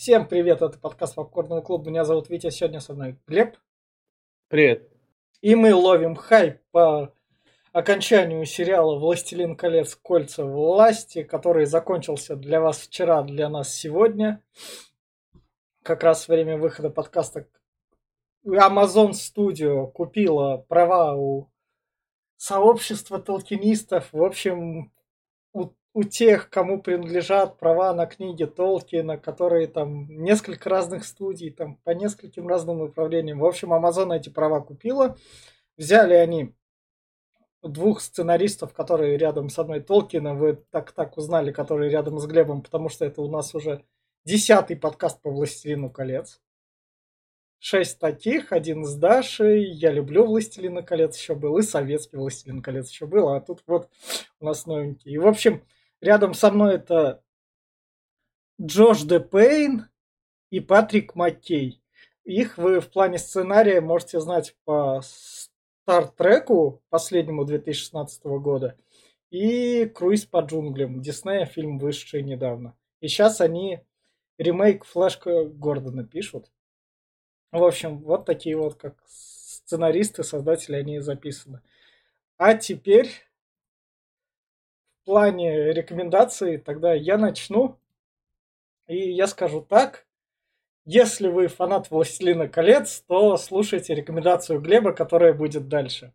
Всем привет, это подкаст Попкорного клуба. Меня зовут Витя, сегодня со мной Глеб. Привет. И мы ловим хайп по окончанию сериала «Властелин колец. Кольца власти», который закончился для вас вчера, для нас сегодня. Как раз время выхода подкаста Amazon Studio купила права у сообщества толкинистов. В общем, у, тех, кому принадлежат права на книги Толкина, которые там несколько разных студий, там по нескольким разным направлениям. В общем, Amazon эти права купила. Взяли они двух сценаристов, которые рядом со мной Толкина, вы так так узнали, которые рядом с Глебом, потому что это у нас уже десятый подкаст по «Властелину колец». Шесть таких, один с Дашей, я люблю «Властелина колец» еще был, и советский «Властелин колец» еще был, а тут вот у нас новенький. И, в общем, рядом со мной это Джош Де Пейн и Патрик Маккей. Их вы в плане сценария можете знать по Стартреку, последнему 2016 года, и Круиз по джунглям. Диснея фильм вышедший недавно. И сейчас они ремейк Флэшка Гордона пишут. В общем, вот такие вот, как сценаристы, создатели, они записаны. А теперь плане рекомендаций тогда я начну. И я скажу так. Если вы фанат «Властелина колец», то слушайте рекомендацию Глеба, которая будет дальше.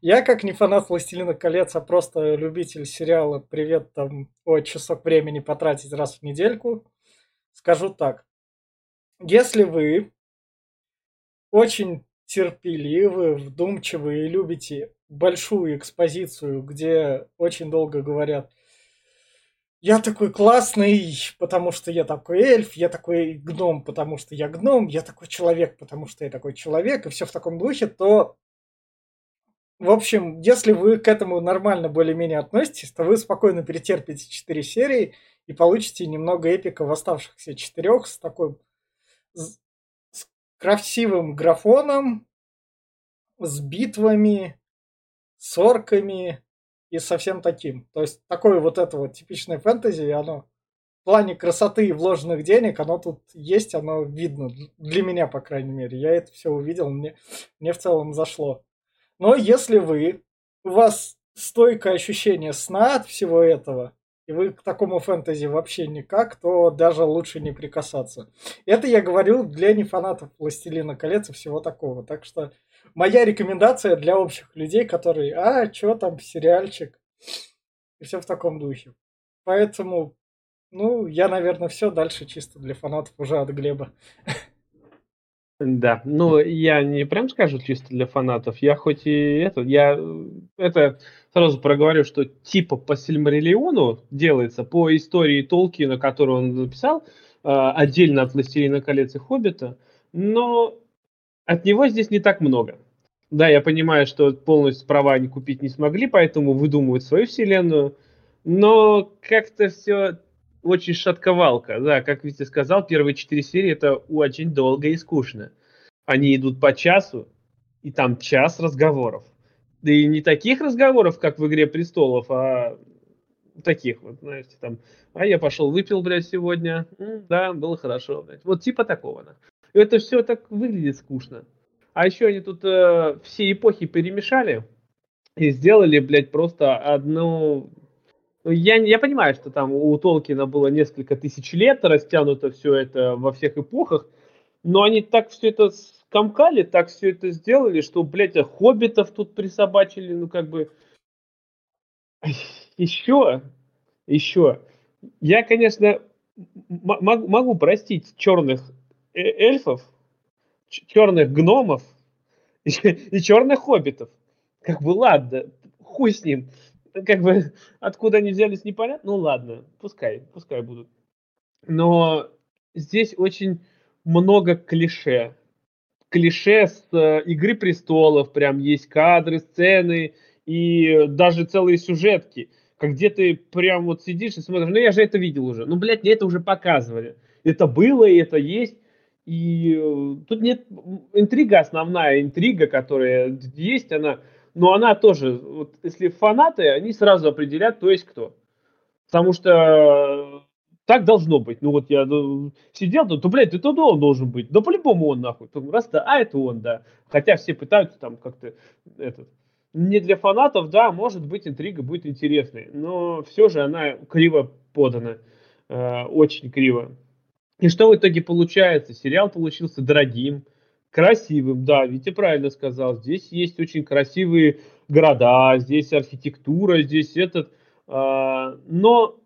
Я, как не фанат «Властелина колец», а просто любитель сериала «Привет, там, о, часок времени потратить раз в недельку», скажу так. Если вы очень терпеливы, вдумчивы и любите большую экспозицию, где очень долго говорят – я такой классный, потому что я такой эльф, я такой гном, потому что я гном, я такой человек, потому что я такой человек, и все в таком духе, то, в общем, если вы к этому нормально более-менее относитесь, то вы спокойно перетерпите 4 серии и получите немного эпика в оставшихся четырех с такой с красивым графоном, с битвами, с орками, и совсем таким. То есть такое вот это вот типичное фэнтези, оно в плане красоты и вложенных денег, оно тут есть, оно видно. Для меня, по крайней мере. Я это все увидел, мне, мне в целом зашло. Но если вы, у вас стойкое ощущение сна от всего этого, и вы к такому фэнтези вообще никак, то даже лучше не прикасаться. Это я говорю для нефанатов «Властелина колец» и всего такого. Так что моя рекомендация для общих людей, которые, а, что там, сериальчик, и все в таком духе. Поэтому, ну, я, наверное, все дальше чисто для фанатов уже от Глеба. Да, ну я не прям скажу чисто для фанатов, я хоть и это, я это сразу проговорю, что типа по Сильмариллиону делается, по истории Толкина, которую он написал, а, отдельно от «Властелина колец» и «Хоббита», но от него здесь не так много. Да, я понимаю, что полностью права они купить не смогли, поэтому выдумывают свою вселенную. Но как-то все очень шатковалка. Да, как Витя сказал, первые четыре серии это очень долго и скучно. Они идут по часу, и там час разговоров. Да и не таких разговоров, как в «Игре престолов», а таких вот, знаете, там, а я пошел выпил, блядь, сегодня, М, да, было хорошо, блядь. Вот типа такого. Да. Это все так выглядит скучно. А еще они тут э, все эпохи перемешали и сделали, блядь, просто одну... Ну, я, я понимаю, что там у Толкина было несколько тысяч лет, растянуто все это во всех эпохах, но они так все это скомкали, так все это сделали, что, блядь, а хоббитов тут присобачили, ну, как бы... Еще, еще. Я, конечно, могу простить черных э, эльфов, черных гномов и, и черных хоббитов. Как бы ладно, хуй с ним. Как бы откуда они взялись, непонятно. Ну ладно, пускай, пускай будут. Но здесь очень много клише. Клише с э, Игры престолов, прям есть кадры, сцены и даже целые сюжетки. Как где ты прям вот сидишь и смотришь, ну я же это видел уже. Ну, блядь, мне это уже показывали. Это было, и это есть. И э, тут нет интрига основная, интрига, которая есть, она, но она тоже, вот если фанаты, они сразу определят, кто есть кто. Потому что так должно быть. Ну вот я ну, сидел, ну, то, блядь, это он должен быть. Да по-любому он нахуй. Раз то а это он, да. Хотя все пытаются там как-то этот. Не для фанатов, да, может быть, интрига будет интересной, но все же она криво подана. Э, очень криво. И что в итоге получается? Сериал получился дорогим, красивым, да, Витя правильно сказал. Здесь есть очень красивые города, здесь архитектура, здесь этот. Э, но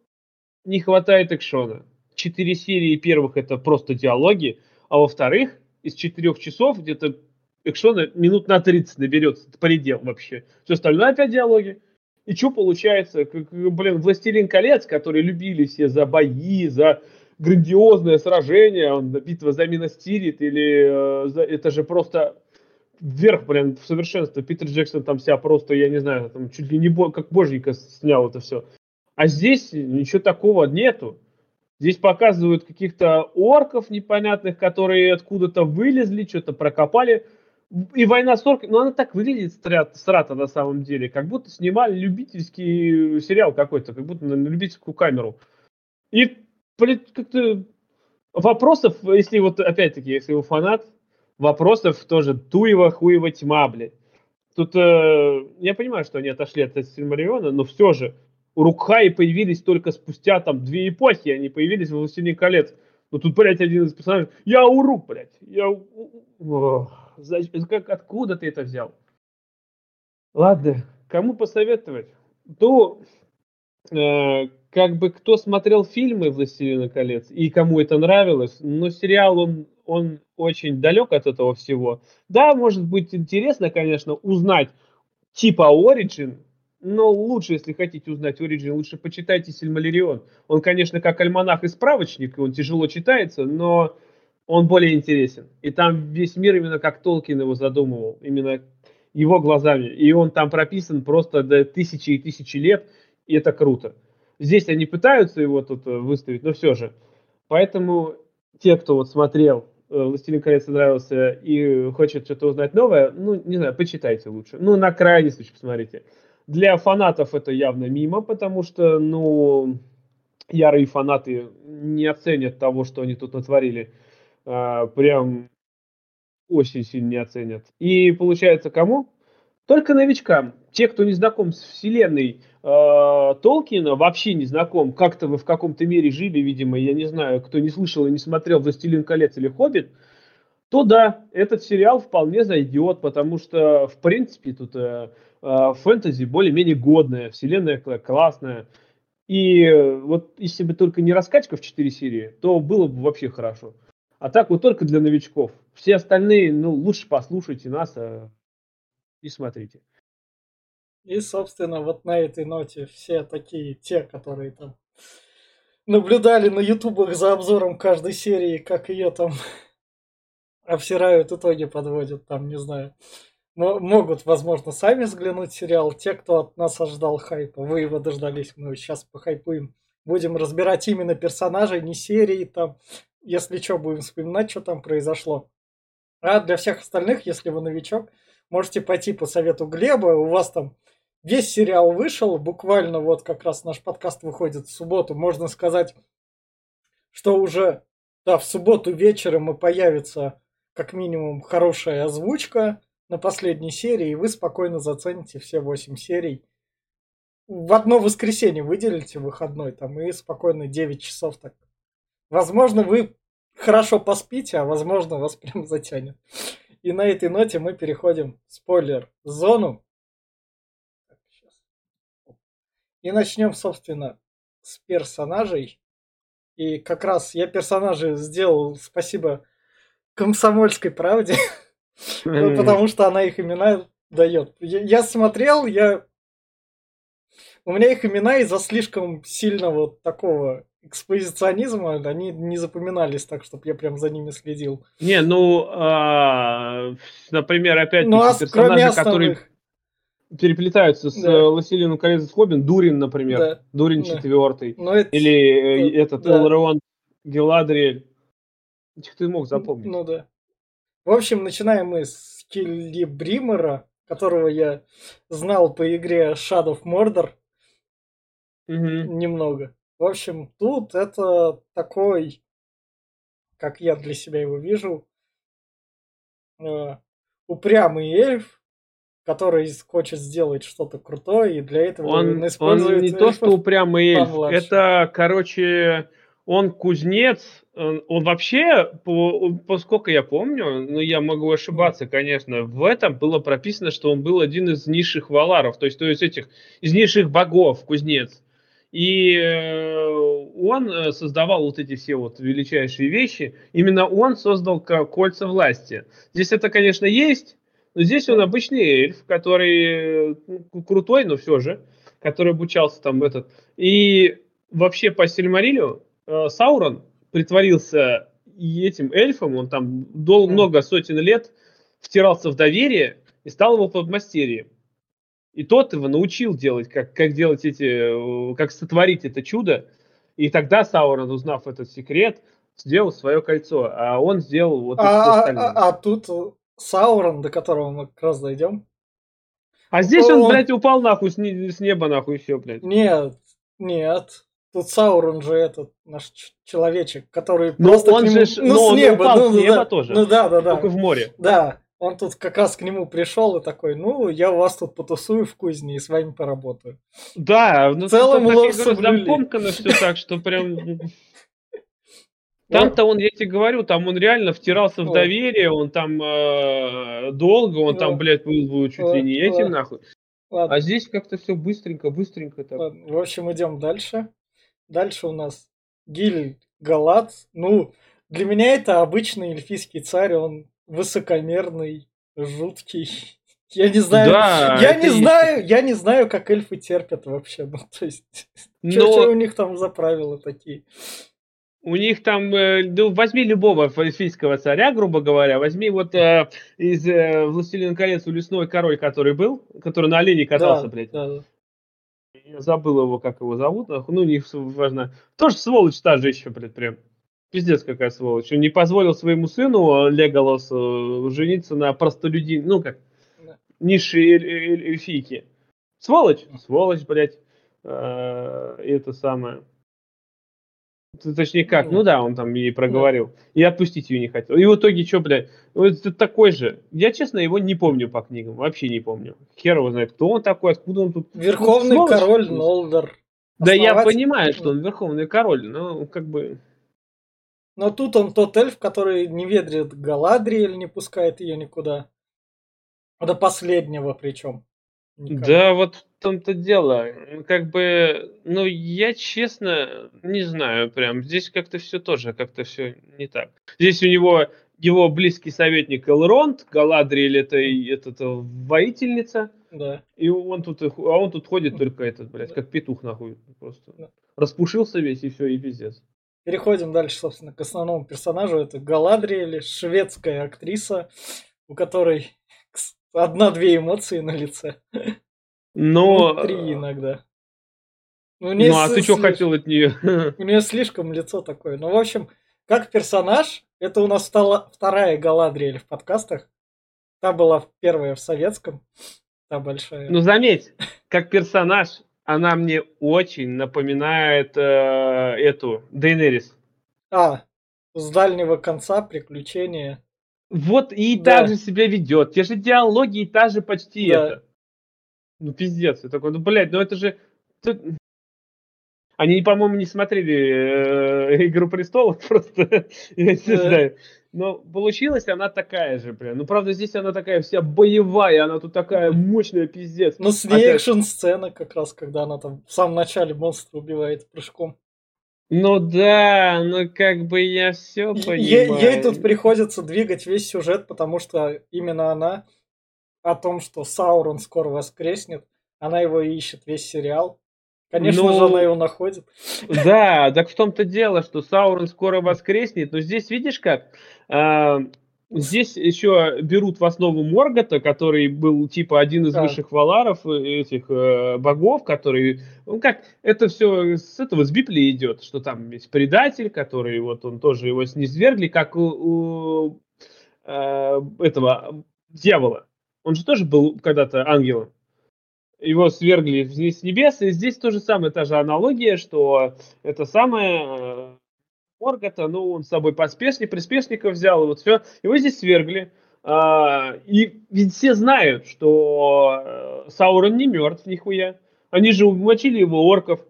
не хватает экшона. Четыре серии первых это просто диалоги, а во-вторых, из четырех часов где-то экшона минут на 30 наберется, это предел вообще. Все остальное опять диалоги. И что получается? Блин, «Властелин колец», которые любили все за бои, за грандиозное сражение, он, битва за Миностирит, или э, за, это же просто вверх, блин, в совершенство. Питер Джексон там себя просто, я не знаю, там чуть ли не бо, как боженька снял это все. А здесь ничего такого нету. Здесь показывают каких-то орков непонятных, которые откуда-то вылезли, что-то прокопали. И война с орками, ну она так выглядит страта на самом деле, как будто снимали любительский сериал какой-то, как будто на любительскую камеру. И, как-то вопросов, если вот, опять-таки, если вы фанат, вопросов тоже туева, хуева тьма, блядь. Тут э, я понимаю, что они отошли от Сильмариона, но все же Урукхаи появились только спустя там две эпохи, они появились в «Властелине колец». Но тут, блядь, один из персонажей, я Урук, блядь, я... как, откуда ты это взял? Ладно, кому посоветовать? То, э, как бы, кто смотрел фильмы «Властелина колец» и кому это нравилось, но сериал, он, он очень далек от этого всего. Да, может быть интересно, конечно, узнать типа Origin, но лучше, если хотите узнать Origin, лучше почитайте Сильмалерион. Он, конечно, как альманах и справочник, он тяжело читается, но он более интересен. И там весь мир именно как Толкин его задумывал, именно его глазами. И он там прописан просто до тысячи и тысячи лет, и это круто. Здесь они пытаются его тут э, выставить, но все же. Поэтому те, кто вот смотрел э, «Властелин колец» нравился и хочет что-то узнать новое, ну, не знаю, почитайте лучше. Ну, на крайний случай посмотрите. Для фанатов это явно мимо, потому что, ну, ярые фанаты не оценят того, что они тут натворили. А, прям очень сильно не оценят. И получается кому? Только новичкам. Те, кто не знаком с вселенной Толкина, вообще не знаком, как-то вы в каком-то мире жили, видимо, я не знаю, кто не слышал и не смотрел «Властелин колец» или «Хоббит», то да, этот сериал вполне зайдет, потому что, в принципе, тут э, Э, фэнтези более-менее годная, вселенная классная. И вот если бы только не раскачка в 4 серии, то было бы вообще хорошо. А так вот только для новичков. Все остальные, ну, лучше послушайте нас а... и смотрите. И, собственно, вот на этой ноте все такие, те, которые там наблюдали на ютубах за обзором каждой серии, как ее там обсирают, итоги подводят, там, не знаю могут, возможно, сами взглянуть сериал. Те, кто от нас ожидал хайпа, вы его дождались, мы сейчас похайпуем. Будем разбирать именно персонажей, не серии там. Если что, будем вспоминать, что там произошло. А для всех остальных, если вы новичок, можете пойти по совету Глеба. У вас там весь сериал вышел, буквально вот как раз наш подкаст выходит в субботу. Можно сказать, что уже да, в субботу вечером и появится как минимум хорошая озвучка на последней серии, и вы спокойно зацените все 8 серий. В одно воскресенье выделите выходной, там, и спокойно 9 часов так. Возможно, вы хорошо поспите, а возможно, вас прям затянет. И на этой ноте мы переходим в спойлер-зону. И начнем, собственно, с персонажей. И как раз я персонажи сделал, спасибо комсомольской правде. Ну, потому что она их имена дает. Я, смотрел, я... У меня их имена из-за слишком сильного такого экспозиционизма, они не запоминались так, чтобы я прям за ними следил. Не, ну, а, например, опять ну, а персонажи, которые переплетаются с да. Э, Лосилином колец Хоббин, Дурин, например, да. Дурин да. четвертый, Но это... или э, этот да. Элрон Геладриэль. Этих ты мог запомнить. Ну да. В общем, начинаем мы с Келлибримера, которого я знал по игре Shadow of Mordor. Угу. Немного. В общем, тут это такой, как я для себя его вижу, э, упрямый эльф, который хочет сделать что-то крутое, и для этого он, он не то, что упрямый эльф, это, короче, он кузнец, он, он вообще, по, поскольку я помню, ну я могу ошибаться, конечно, в этом было прописано, что он был один из низших валаров, то есть, то есть этих, из низших богов, кузнец. И э, он э, создавал вот эти все вот величайшие вещи. Именно он создал кольца власти. Здесь это, конечно, есть, но здесь он обычный эльф, который ну, крутой, но все же, который обучался там этот. И вообще по Сильмарилю э, Саурон притворился этим эльфом, он там дол- много сотен лет втирался в доверие и стал его подмастерьем. И тот его научил делать, как, как делать эти, как сотворить это чудо. И тогда Саурон, узнав этот секрет, сделал свое кольцо, а он сделал вот а, это а, а, а тут Саурон, до которого мы как раз дойдем. А здесь он, он блядь, упал нахуй с, с неба, нахуй, все, блядь. Нет, нет. Тут Саурон же этот наш человечек, который но просто он к нему, же, ну, но с неба, упал ну, с неба да, тоже. Ну да, да, да. Только в море. Да, он тут как раз к нему пришел и такой, ну, я вас тут потусую в кузне и с вами поработаю. Да, ну, в целом лор замкомкано все так, что прям... Там-то он, я тебе говорю, там он реально втирался в доверие, он там э, долго, он там, блядь, был чуть ли не этим, нахуй. Ладно. А здесь как-то все быстренько, быстренько так. Ладно. В общем, идем дальше. Дальше у нас Гиль Галат. Ну, для меня это обычный эльфийский царь, он высокомерный, жуткий. Я не знаю, да, я не есть. знаю, я не знаю, как эльфы терпят вообще. Ну, то есть, Но... что у них там за правила такие? У них там, э, ну, возьми любого эльфийского царя, грубо говоря, возьми вот э, из э, «Властелин колец» лесной король, который был, который на олене катался, да, блядь. Да, да. Я забыл его, как его зовут, ну, не важно. Тоже сволочь та же еще, блядь, прям. Пиздец какая сволочь. Он не позволил своему сыну Леголосу жениться на простолюдин, ну как, низшей эль- эль- эльфийке. Сволочь? Сволочь, блядь. Э, это самое. Точнее как, ну, ну да, он там и проговорил. И отпустить ее не хотел. И в итоге что, блядь, это такой же. Я, честно, его не помню по книгам. Вообще не помню. Хер его знает, кто он такой, откуда он тут. Верховный ну, король Нолдер. Да я понимаю, что он верховный король, но как бы... Но тут он тот эльф, который не ведрит Галадриэль, не пускает ее никуда. До последнего причем. Никак. Да, вот в том-то дело. Как бы, ну, я честно не знаю прям. Здесь как-то все тоже, как-то все не так. Здесь у него его близкий советник Элронд, Галадриэль это, это, это воительница. Да. И он тут, а он тут ходит только этот, блядь, как петух нахуй. Просто да. распушился весь и все, и пиздец. Переходим дальше, собственно, к основному персонажу. Это Галадриэль, шведская актриса, у которой одна-две эмоции на лице. Но... Ну, три иногда. Ну, ну а ты что хотел от нее? У нее слишком лицо такое. Ну, в общем, как персонаж, это у нас стала вторая Галадриэль в подкастах. Та была первая в советском. Та большая. Ну, заметь, как персонаж, она мне очень напоминает э, эту Дейнерис. А, с дальнего конца приключения. Вот и да. так же себя ведет. Те же диалоги и та же почти да. это. Ну, пиздец. Я такой, ну, блядь, ну это же... Они, по-моему, не смотрели э, «Игру престолов», просто, я не знаю. Но получилась она такая же, прям. Ну, правда, здесь она такая вся боевая, она тут такая мощная, пиздец. Ну, с ней экшн-сцена как раз, когда она там в самом начале монстра убивает прыжком. Ну да, ну как бы я все понимаю. Ей, тут приходится двигать весь сюжет, потому что именно она о том, что Саурон скоро воскреснет, она его ищет весь сериал. Конечно ну, же, она его находит. Да, так в том-то дело, что Саурон скоро воскреснет, но здесь видишь как, а, Здесь еще берут в основу Моргота, который был типа один из да. высших валаров э, этих э, богов, который, ну как, это все с этого с Библии идет, что там есть предатель, который вот он тоже его снизвергли, как у, у э, этого дьявола. Он же тоже был когда-то ангелом. его свергли вниз с небес, и здесь то же самое, та же аналогия, что это самое э, Моргота, ну, он с собой поспешник, приспешников взял, и вот все, его здесь свергли. А, и ведь все знают, что э, Саурон не мертв нихуя. Они же умочили его орков.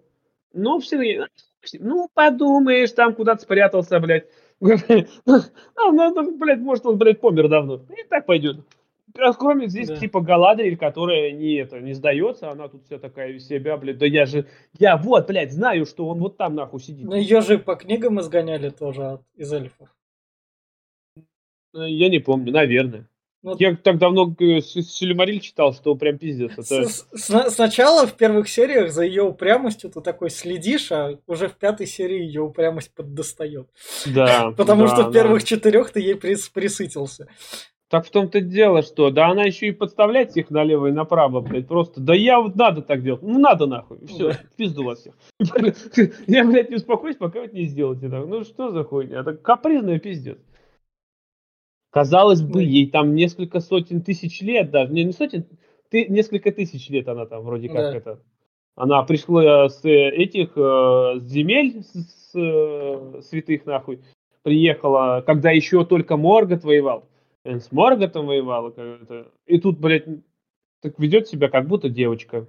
Ну, все, ну, подумаешь, там куда-то спрятался, блядь. А, ну, ну, блядь, может, он, блядь, помер давно. И так пойдет. Кроме здесь, да. типа, Галадриэль, которая не, это, не сдается, она тут вся такая из себя, блядь, да я же, я вот, блядь, знаю, что он вот там, нахуй, сидит. Ну, ее же по книгам изгоняли тоже от, из эльфов. Э, я не помню, наверное. Ну, я так давно э, Силимариль читал, что прям пиздец. Это... С -с Сначала в первых сериях за ее упрямостью ты такой следишь, а уже в пятой серии ее упрямость поддостает. Да. Потому да, что в первых четырех ты ей прис присытился. Так в том-то дело, что да она еще и подставлять их налево и направо, блядь, просто, да я вот надо так делать, ну надо нахуй, все, пизду вас всех. Я, блядь, не успокоюсь, пока вы не сделаете так. Ну что за хуйня, это капризная пиздец. Казалось бы, ей там несколько сотен тысяч лет даже, не, не сотен, ты, несколько тысяч лет она там вроде как да. это. Она пришла с этих с земель с, с, святых нахуй, приехала, когда еще только Моргот воевал, с Морготом воевала, как-то. и тут, блядь, так ведет себя как будто девочка.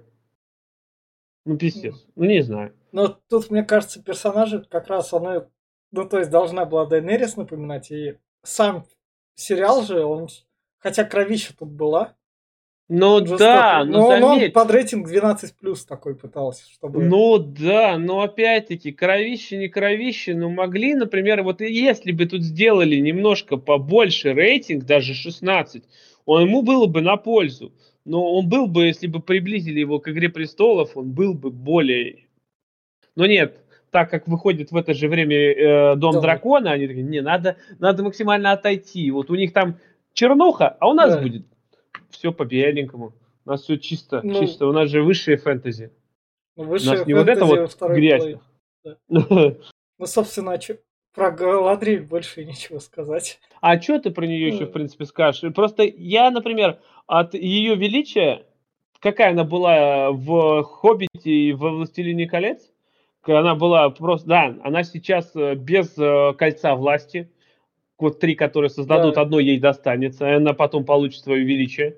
Ну, пиздец. Ну, не знаю. Но тут, мне кажется, персонажи как раз она, ну, то есть должна была Дайнерис напоминать, и сам сериал же, он, хотя кровища тут была. Ну да, но, но заметь. он под рейтинг 12 плюс такой пытался, чтобы. Ну да, но опять-таки кровище не кровище, но могли, например, вот если бы тут сделали немножко побольше рейтинг, даже 16, он ему было бы на пользу. Но он был бы, если бы приблизили его к Игре престолов, он был бы более. Но нет, так как выходит в это же время э, Дом да. дракона, они такие, не, надо, надо максимально отойти. Вот у них там чернуха, а у нас да. будет все по беленькому. У нас все чисто, ну, чисто. У нас же высшие фэнтези. Ну, высшие у нас не вот это вот грязь. Да. ну, собственно, что, про Галадриэль больше ничего сказать. А что ты про нее еще, в принципе, скажешь? Просто я, например, от ее величия, какая она была в «Хоббите» и в «Властелине колец», она была просто, да, она сейчас э, без э, кольца власти, вот три, которые создадут, да. одно ей достанется, и она потом получит свое величие.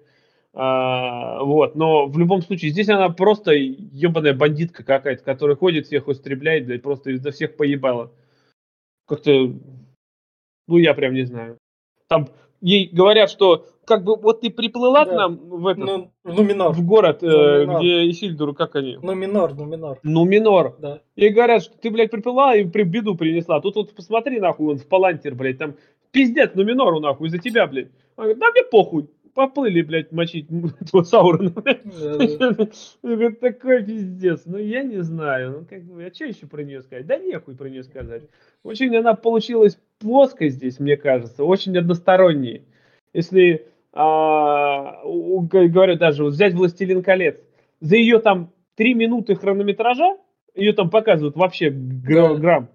А, вот, но в любом случае, здесь она просто ебаная бандитка какая-то, которая ходит, всех истребляет, блядь, просто из-за всех поебала. Как-то, ну, я прям не знаю. Там ей говорят, что как бы вот ты приплыла да. к нам в этот ну, Нуминор. в город, э, где Исильдур, как они? Нуминор, Нуминор. Нуминор. Да. И говорят, что ты, блядь, приплыла и при беду принесла. Тут вот посмотри, нахуй, он в Палантер, блядь, там пиздец Нуминору, нахуй, из-за тебя, блядь. Он говорит, да мне похуй. Поплыли, блядь, мочить этого Саурона. Такой пиздец. Ну, я не знаю. Ну, как бы, а что еще про нее сказать? Да нехуй про нее сказать. Очень она получилась плоской здесь, мне кажется. Очень односторонней. Если говорю даже, вот взять «Властелин колец», за ее там три минуты хронометража, ее там показывают вообще грамм, грамм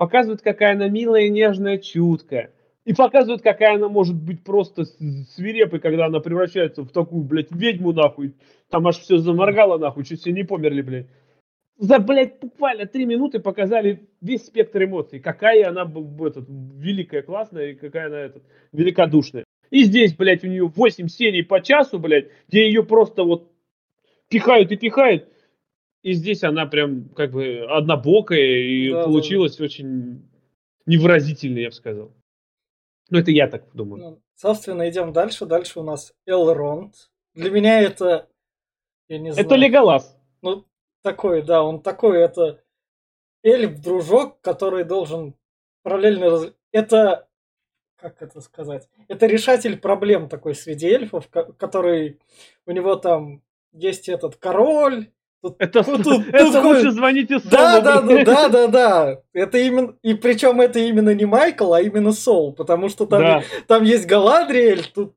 показывают, какая она милая, нежная, чуткая. И показывают, какая она может быть просто свирепой, когда она превращается в такую, блядь, ведьму, нахуй. Там аж все заморгало, нахуй, чуть все не померли, блядь. За, блядь, буквально три минуты показали весь спектр эмоций. Какая она этот, великая, классная, и какая она этот, великодушная. И здесь, блядь, у нее 8 серий по часу, блядь, где ее просто вот пихают и пихают. И здесь она прям как бы однобокая и да, получилось да. очень невыразительно, я бы сказал. Ну, это я так думаю. Ну, собственно, идем дальше. Дальше у нас Элронд. Для меня это... Я не знаю. Это Леголас. Ну, такой, да, он такой, это эльф-дружок, который должен параллельно... Раз... Это как это сказать? Это решатель проблем такой среди эльфов, который у него там есть этот король. Тут, это тут, тут, это тут лучше звоните Солу. Да, да, да, да, да, да. Это именно и причем это именно не Майкл, а именно Сол, потому что там да. там есть Галадриэль, тут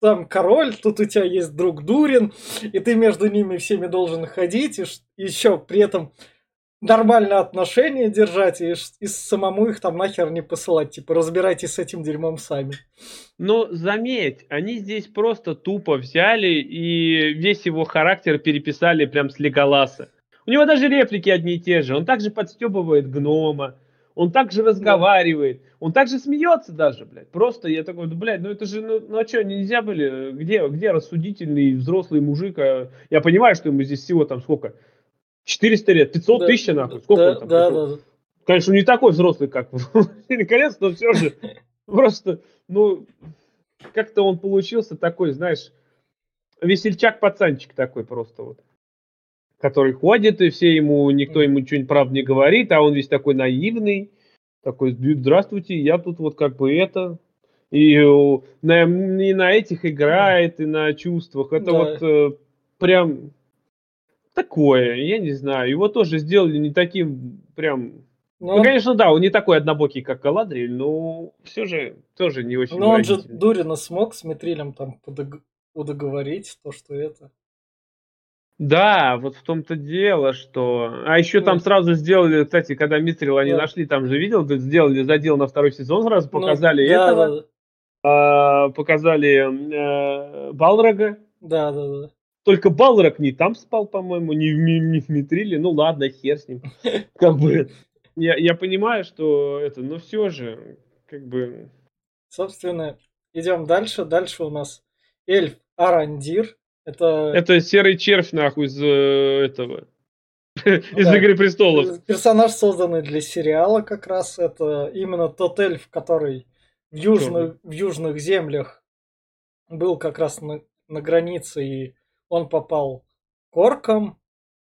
там король, тут у тебя есть друг Дурин, и ты между ними всеми должен ходить, и еще при этом нормальное отношение держать и, и самому их там нахер не посылать. Типа, разбирайтесь с этим дерьмом сами. Но заметь, они здесь просто тупо взяли и весь его характер переписали прям с Леголаса. У него даже реплики одни и те же. Он также подстебывает гнома. Он также разговаривает. Он также смеется даже, блядь. Просто я такой, да, блядь, ну это же, ну, ну а что, нельзя были? Где, где рассудительный взрослый мужик? А я понимаю, что ему здесь всего там сколько? 400 лет, 500 да, тысяч, нахуй. Сколько да, он там? Да, да, да. Конечно, не такой взрослый, как наконец, но все же просто, ну, как-то он получился такой, знаешь, весельчак-пацанчик такой просто вот который ходит, и все ему, никто ему ничего правда не говорит, а он весь такой наивный, такой, здравствуйте, я тут вот как бы это, и на, и на этих играет, и на чувствах. Это да. вот э, прям такое, я не знаю. Его тоже сделали не таким прям... Но... Ну, конечно, да, он не такой однобокий, как Галадриэль, но все же тоже не очень Но он же Дурина смог с Митрилем там подог... удоговорить то, что это... Да, вот в том-то дело, что... А еще там сразу сделали, кстати, когда Мистрил они да. нашли, там же видел, сделали задел на второй сезон, сразу ну, показали ну, да, этого, да, да. А, показали э, Балрога. Да, да, да. Только Балрог не там спал, по-моему, не, не, не в Митриле. Ну ладно, хер с ним. Как бы, я, я понимаю, что это, но все же, как бы... Собственно, идем дальше. Дальше у нас эльф Арандир, это... Это серый червь, нахуй, из э, этого. из да. Игры престолов. Персонаж, созданный для сериала, как раз. Это именно тот эльф, который в южных, в южных землях был как раз на, на границе, и он попал к оркам.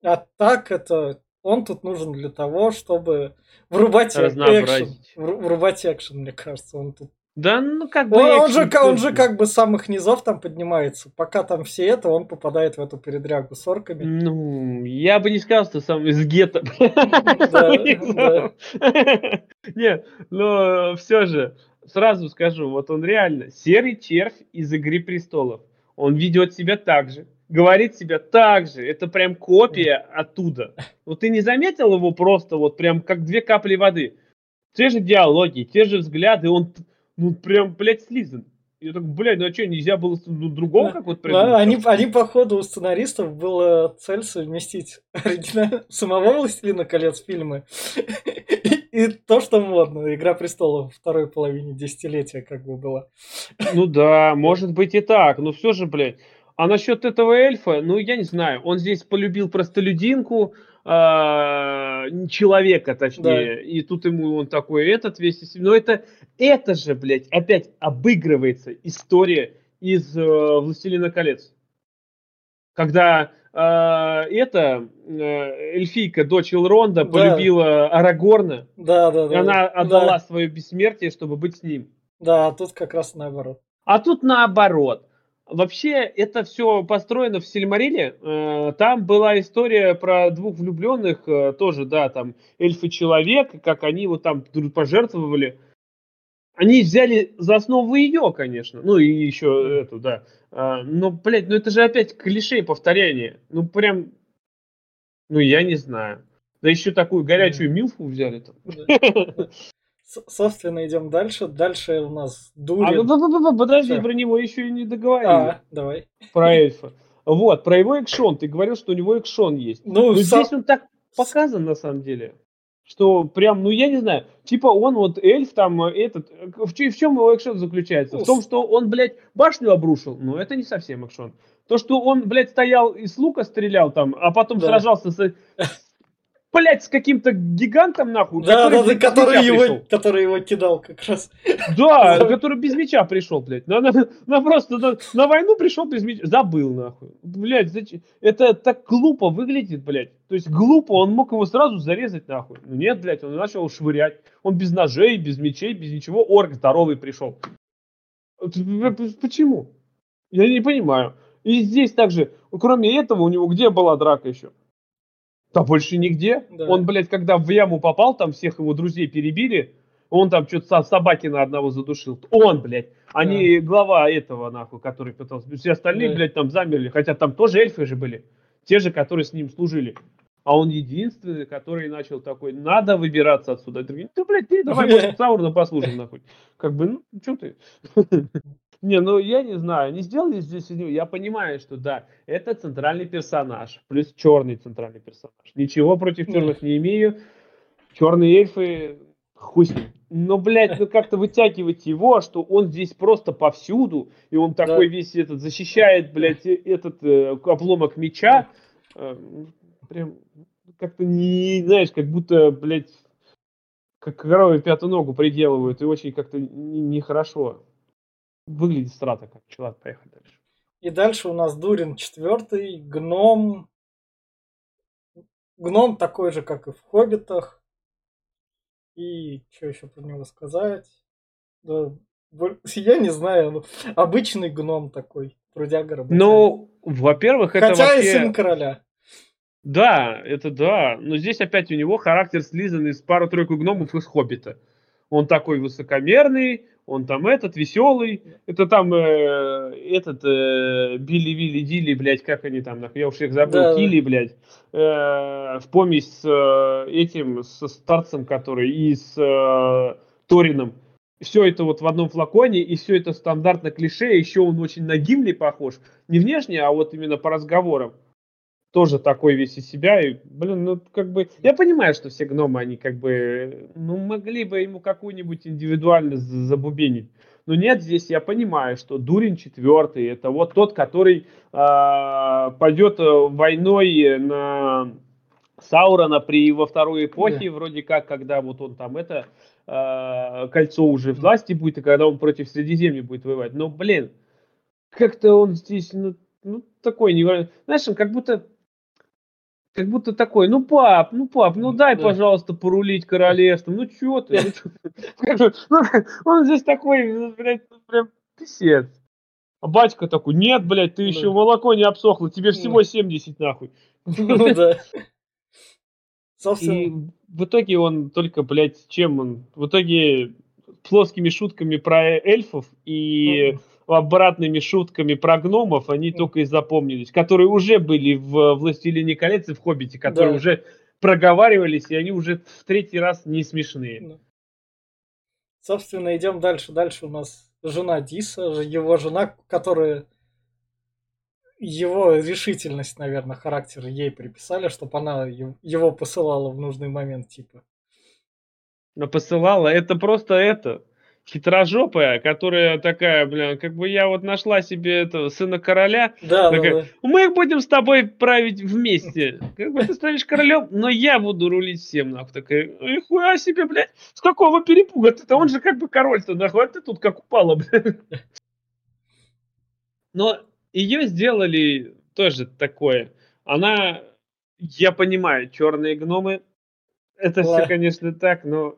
А так это он тут нужен для того, чтобы врубать экшен. Врубать экшен, мне кажется. Он тут да, ну как бы... Он, он, же, он же как бы с самых низов там поднимается. Пока там все это, он попадает в эту передрягу с орками. Ну, я бы не сказал, что сам из гетто. Нет, но все же, сразу скажу, вот он реально серый червь из Игры Престолов. Он ведет себя так же, говорит себя так же. Это прям копия оттуда. Вот ты не заметил его просто вот прям как две капли воды? Те же диалоги, те же взгляды, он ну прям, блядь, слизан. Я так, блядь, ну а что, нельзя было ну, другого как вот придумать? Да, они, они, походу, у сценаристов была цель совместить оригинально самого «Властелина колец» фильмы и то, что модно. «Игра престолов» в второй половине десятилетия как бы была. Ну да, может быть и так, но все же, блядь. А насчет этого эльфа, ну я не знаю, он здесь полюбил простолюдинку, а, человека, точнее. Да. И тут ему он такой, этот весь... Но это, это же, блядь, опять обыгрывается история из э, «Властелина колец». Когда э, эта э, эльфийка, дочь Элронда, да. полюбила Арагорна. Да, да, да. И она отдала да. свое бессмертие, чтобы быть с ним. Да, а тут как раз наоборот. А тут наоборот. Вообще, это все построено в Сильмариле. Э, там была история про двух влюбленных, э, тоже, да, там эльф и человек, как они вот там пожертвовали. Они взяли за основу ее, конечно. Ну и еще эту, да. А, но, блядь, ну это же опять клише и повторяние. Ну прям, ну я не знаю. Да еще такую горячую милфу взяли там. Собственно, идем дальше. Дальше у нас Дурин. А, подожди, Все. про него еще и не договорили. А, давай. Про эльфа. Вот, про его экшон. Ты говорил, что у него экшон есть. Ну, Но сам... здесь он так показан, на самом деле. Что прям, ну я не знаю, типа он вот эльф там этот, в, в чем его экшон заключается? В том, что он, блядь, башню обрушил, но это не совсем экшон. То, что он, блядь, стоял из лука стрелял там, а потом да. сражался с, блядь, с каким-то гигантом, нахуй. Да, который, да, да, который его, который его кидал как раз. Да, который без меча пришел, блядь. На, на, на просто на, на войну пришел без меча. Забыл, нахуй. Блядь, зачем? Это так глупо выглядит, блядь. То есть глупо, он мог его сразу зарезать, нахуй. Ну нет, блядь, он начал швырять. Он без ножей, без мечей, без ничего. Орк здоровый пришел. Почему? Я не понимаю. И здесь также, кроме этого, у него где была драка еще? Да больше нигде. Да. Он, блядь, когда в яму попал, там всех его друзей перебили, он там что-то собаки на одного задушил. Он, блядь, а да. не глава этого, нахуй, который пытался. Все остальные, да. блядь, там замерли. Хотя там тоже эльфы же были. Те же, которые с ним служили. а он единственный, который начал такой, надо выбираться отсюда. Другие, ты, блядь, ты давай может, Саурона послушаем, нахуй. Как бы, ну, что ты? Не, ну я не знаю, не сделали здесь, я понимаю, что да, это центральный персонаж, плюс черный центральный персонаж. Ничего против черных не имею. Черные эльфы, хуй с ним. Но, блядь, ну как-то вытягивать его, что он здесь просто повсюду, и он такой да. весь этот защищает, блядь, этот э, обломок меча. Э, прям как-то не, знаешь, как будто, блядь, как корове пятую ногу приделывают, и очень как-то нехорошо. Выглядит страта как. Чувак, поехали дальше. И дальше у нас Дурин четвертый, гном. Гном такой же, как и в Хоббитах. И что еще про него сказать? Да, я не знаю, ну, обычный гном такой, трудяга Ну, во-первых, это Хотя вообще... и сын короля. Да, это да. Но здесь опять у него характер слизан из пару-тройку гномов из Хоббита. Он такой высокомерный, он там этот, веселый. Это там э, этот э, Билли Вилли Дилли, блядь, как они там, я уж их забыл, да. Килли, блядь. Э, в помесь с э, этим, со старцем, который, и с э, Торином. Все это вот в одном флаконе, и все это стандартно клише. Еще он очень на Гимли похож. Не внешне, а вот именно по разговорам тоже такой весь из себя. И, блин, ну, как бы, я понимаю, что все гномы, они как бы, ну, могли бы ему какую-нибудь индивидуально забубенить. Но нет, здесь я понимаю, что Дурин четвертый, это вот тот, который а, пойдет э, войной на Саурона при во второй эпохе, да. вроде как, когда вот он там это э, кольцо уже власти будет, и когда он против Средиземья будет воевать. Но, блин, как-то он здесь, ну, ну такой, не, знаешь, он как будто как будто такой, ну, пап, ну, пап, ну, дай, да. пожалуйста, порулить королевством. Ну, чё ты? Ну, он здесь такой, ну, блядь, ну, прям писец. А батька такой, нет, блядь, ты еще молоко не обсохло, тебе всего 70, нахуй. Ну, да. И в итоге он только, блядь, чем он? В итоге плоскими шутками про эльфов и обратными шутками про гномов, они только и запомнились, которые уже были в «Властелине колец» и в «Хоббите», которые да. уже проговаривались, и они уже в третий раз не смешные. Собственно, идем дальше. Дальше у нас жена Диса, его жена, которая его решительность, наверное, характер ей приписали, чтобы она его посылала в нужный момент, типа. Но посылала, это просто это хитрожопая, которая такая, блин, как бы я вот нашла себе этого сына короля. Да, такая, да, да. Мы будем с тобой править вместе. Как бы ты станешь королем, но я буду рулить всем, нахуй. Такая, нихуя себе, блядь, с какого перепуга ты-то? Он же как бы король-то, нахуй, а ты тут как упала, блядь. Но ее сделали тоже такое. Она, я понимаю, черные гномы, это все, конечно, так, но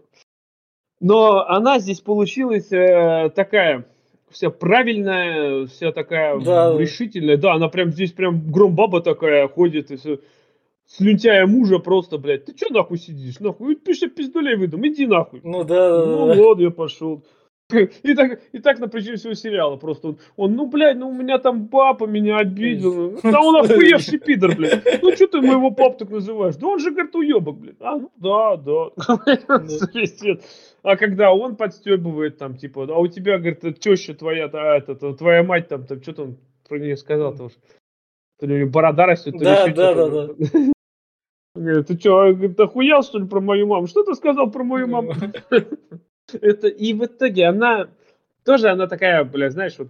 но она здесь получилась э, такая вся правильная, вся такая да. решительная. Да, она прям здесь прям громбаба такая ходит. И все. Слюнтяя мужа просто, блядь, ты что нахуй сидишь? Нахуй, пиши пиздулей выдам, иди нахуй. Ну да, Ну да. вот, я пошел. И так, и так на причине всего сериала просто. Он, он, ну, блядь, ну у меня там папа меня обидел. Да он охуевший пидор, блядь. Ну что ты моего папу так называешь? Да он же, говорит, уебок, блядь. А, ну да, да. А когда он подстебывает там, типа, а у тебя, говорит, теща твоя, а, это, твоя мать там, там что там про нее сказал-то уж. То ли борода растет, то ли да, да, да, да. Говорит, ты что, говорит, охуел, что ли, про мою маму? Что ты сказал про мою маму? Это, и в итоге она тоже, она такая, бля, знаешь, вот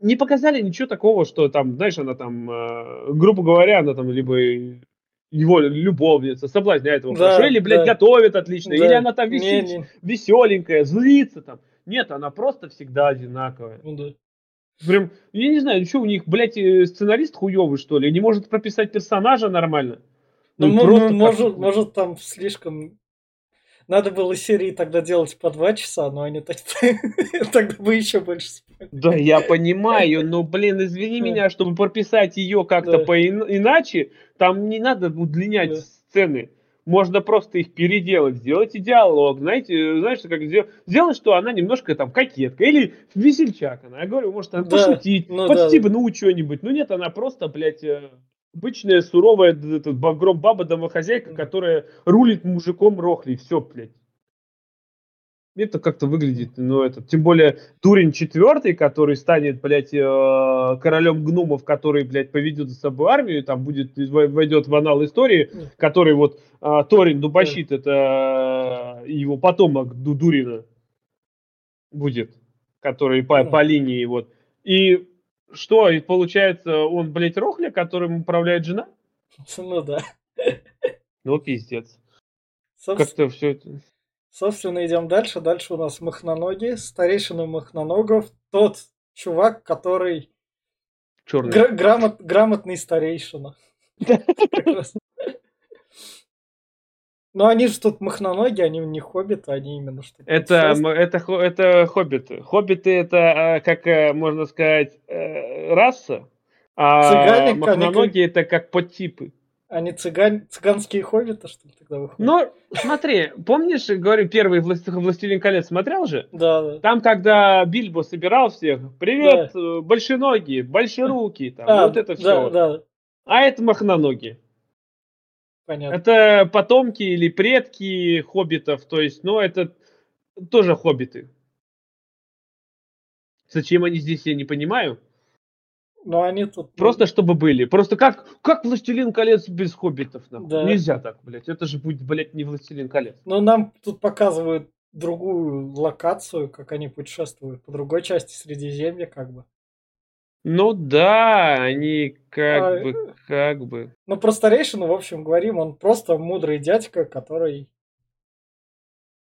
не показали ничего такого, что там, знаешь, она там, э, грубо говоря, она там либо его любовница, соблазняет его да, хорошо, или, блядь, да. готовит отлично, да. или она там висит, не, не. веселенькая, злится там. Нет, она просто всегда одинаковая. Ну да. Прям, я не знаю, что у них, блядь, э, сценарист хуёвый, что ли, не может прописать персонажа нормально. Ну, ну просто может, как... может, там слишком надо было серии тогда делать по два часа, но они тогда бы еще больше спали. Да, я понимаю, но, блин, извини меня, чтобы прописать ее как-то по иначе, там не надо удлинять сцены. Можно просто их переделать, сделать и диалог. Знаете, знаешь, как сделать, сделать, что она немножко там кокетка или весельчак. Она, я говорю, может, она да, пошутить, ну, подстебнуть да. что-нибудь. Ну нет, она просто, блядь, э, обычная суровая этот, гром баба домохозяйка, которая рулит мужиком Рохли. Все, блядь. Это как-то выглядит, ну, это, тем более Турин четвертый, который станет, блядь, э, королем гномов, который, блядь, поведет за собой армию, там будет, войдет в анал истории, который вот э, Торин Дубащит, это э, его потомок Дурина будет, который по, по линии вот. И что, и получается, он, блядь, Рохля, которым управляет жена? Ну да. Ну, пиздец. Как-то все это... Собственно, идем дальше. Дальше у нас махноноги. Старейшина махноногов. Тот чувак, который... Черный. Гра- грамот, грамотный старейшина. Но они же тут махноноги, они не хоббиты, они именно что Это, это, это хоббиты. Хоббиты это, а, как э, можно сказать, э, раса, а Цыгане, махноноги это как подтипы. Они цыган... цыганские хоббиты, что ли, тогда выходят? Ну, смотри, помнишь, говорю, первый «Властелин колец» смотрел же? Да, да. Там, когда Бильбо собирал всех, привет, да. Большеногие, большеруки, там, а, вот это все. Да, да. А это махноноги. Понятно. Это потомки или предки хоббитов, то есть, ну, это тоже хоббиты. Зачем они здесь, я не понимаю. Но они тут... Просто чтобы были. Просто как, как «Властелин колец» без хоббитов? Да. Нельзя так, блядь. Это же будет, блядь, не «Властелин колец». Но нам тут показывают другую локацию, как они путешествуют по другой части Средиземья, как бы. Ну да, они как а, бы, как бы. Ну про старейшину, в общем, говорим, он просто мудрый дядька, который...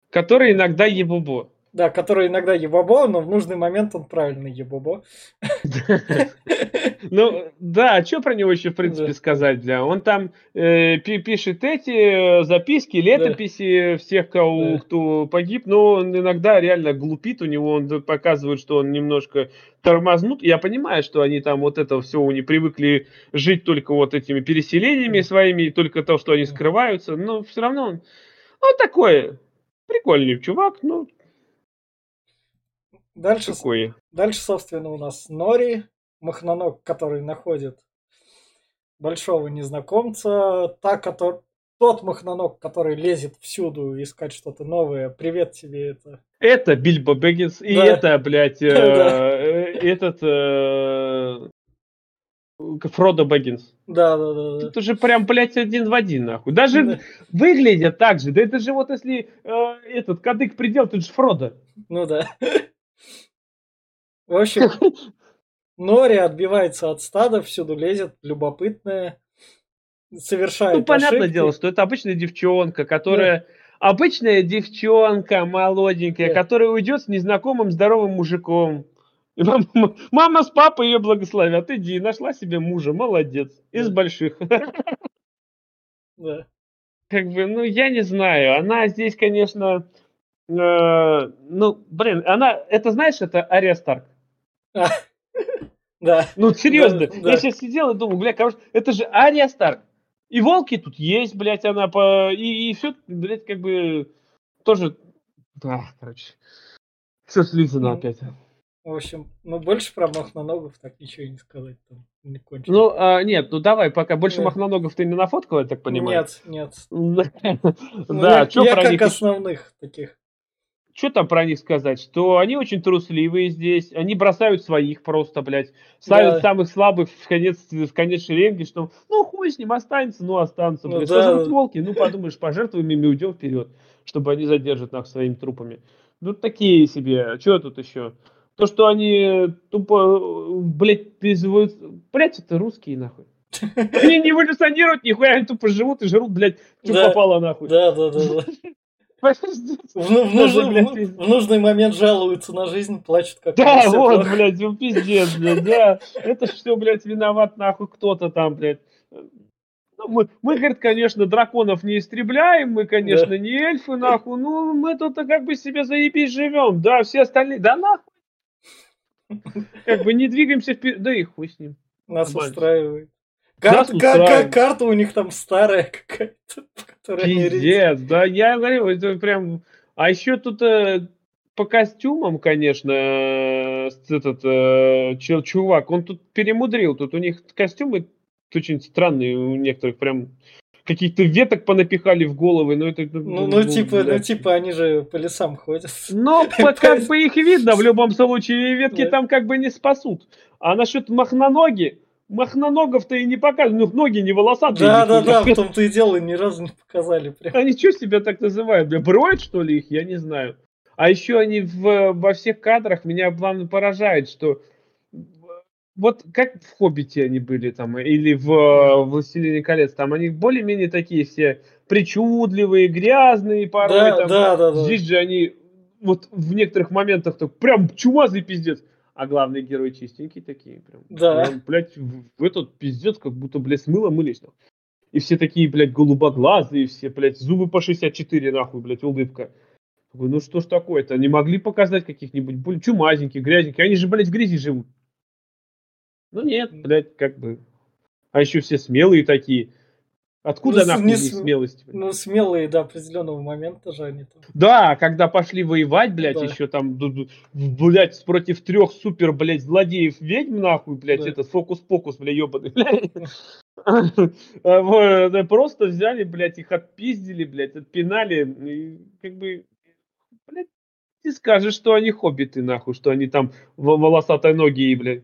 Который иногда ебубо. Да, который иногда ебобо, но в нужный момент он правильный ебобо. Ну, да, а что про него еще, в принципе, сказать? Да? Он там э, пишет эти э, записки, летописи всех, кого, кто погиб, но он иногда реально глупит, у него он показывает, что он немножко тормознут. Я понимаю, что они там вот это все не привыкли жить только вот этими переселениями своими, только то, что они скрываются, но все равно он вот такой прикольный чувак, ну, Дальше, Такое. дальше, собственно, у нас Нори, махноног, который находит большого незнакомца, та, который, тот махноног, который лезет всюду искать что-то новое. Привет тебе, это. Это Бильбо Бэггинс, и да. это, блядь, э, э, этот э, Фродо Бэггинс. Да, да, да, да. Это же прям, блядь, один в один, нахуй. Даже да. выглядят так же. Да это же вот если э, этот кадык придел, тут же Фродо. Ну да. В общем, Нори отбивается от стада, всюду лезет, любопытная, совершает Ну, понятное ошибки. дело, что это обычная девчонка, которая... Да. Обычная девчонка молоденькая, да. которая уйдет с незнакомым здоровым мужиком. Мама, мама с папой ее благословят. Иди, нашла себе мужа, молодец. Из да. больших. Да. Как бы, ну, я не знаю. Она здесь, конечно, э, ну, блин, она, это знаешь, это Ария Старк. Да. Ну, серьезно. Да, я сейчас сидел и думал, бля, короче, это же Ария Старк. И волки тут есть, блядь, она по... И, и все, блядь, как бы тоже... Да, короче. Все слизано ну, опять. В общем, ну больше про махноногов так ничего и не сказать. Там, не ну, а, нет, ну давай, пока больше нет. махноногов ты не нафоткал, я так понимаю. Нет, нет. Да, что про них? основных таких что там про них сказать? Что они очень трусливые здесь, они бросают своих просто, блядь, ставят да. самых слабых в конец, в конец шеренги, что ну хуй с ним останется, ну останутся, ну, блядь. Да. Что волки? Ну подумаешь, пожертвуем ими, уйдем вперед, чтобы они задержат нас своими трупами. Ну такие себе, что тут еще? То, что они тупо, блядь, призывают, блядь, это русские нахуй. Они не эволюционируют нихуя, они тупо живут и жрут, блядь, что да. попало нахуй. Да, да, да, да. В, в, нужный, в, в нужный момент жалуются на жизнь, плачут как Да, вот, плохо. блядь, ну пиздец, блядь, да. Это все, блядь, виноват нахуй кто-то там, блядь. Ну, мы, мы, говорит, конечно, драконов не истребляем, мы, конечно, да. не эльфы, нахуй, ну, мы тут как бы себе заебись живем, да, все остальные, да нахуй. Как бы не двигаемся вперед, да и хуй с ним. Нас устраивает. Кар- кар- кар- карта у них там старая какая-то. Пиздец, да, я говорю, это прям... А еще тут э, по костюмам, конечно, э, этот э, чувак, он тут перемудрил. Тут у них костюмы очень странные у некоторых прям каких-то веток понапихали в головы, но это... Ну, ну, типа, ну, типа, они же по лесам ходят. Ну, как бы их видно в любом случае, ветки там как бы не спасут. А насчет махноноги, махноногов-то и не показывают, ну, ноги не волосатые. Да, да, да, в том-то и дело, ни разу не показали. Прям. Они что себя так называют? Броид, что ли, их? Я не знаю. А еще они в, во всех кадрах меня главное поражает, что вот как в «Хоббите» они были там, или в э, «Властелине колец», там они более-менее такие все причудливые, грязные порой. Да, там, да, да, да. Здесь же они вот в некоторых моментах так прям чумазый пиздец. А главные герои чистенькие такие. Прям, да. Прям, блядь, в, этот пиздец, как будто, блядь, с мылом мылись. И все такие, блядь, голубоглазые, все, блядь, зубы по 64, нахуй, блядь, улыбка. Ну что ж такое-то? Не могли показать каких-нибудь более чумазеньких, грязненьких? Они же, блядь, в грязи живут. Ну нет, блядь, как бы. А еще все смелые такие. Откуда ну, нахуй не смелость? Ну, смелые до определенного момента же они там. Да, когда пошли воевать, блядь, да. еще там, блядь, против трех супер, блядь, злодеев ведьм, нахуй, блядь, да. этот фокус-покус, блядь, ебаный, блядь. Просто взяли, блядь, их отпиздили, блядь, отпинали, и как бы, блядь, ты скажешь, что они хоббиты, нахуй, что они там волосатой ноги, блядь.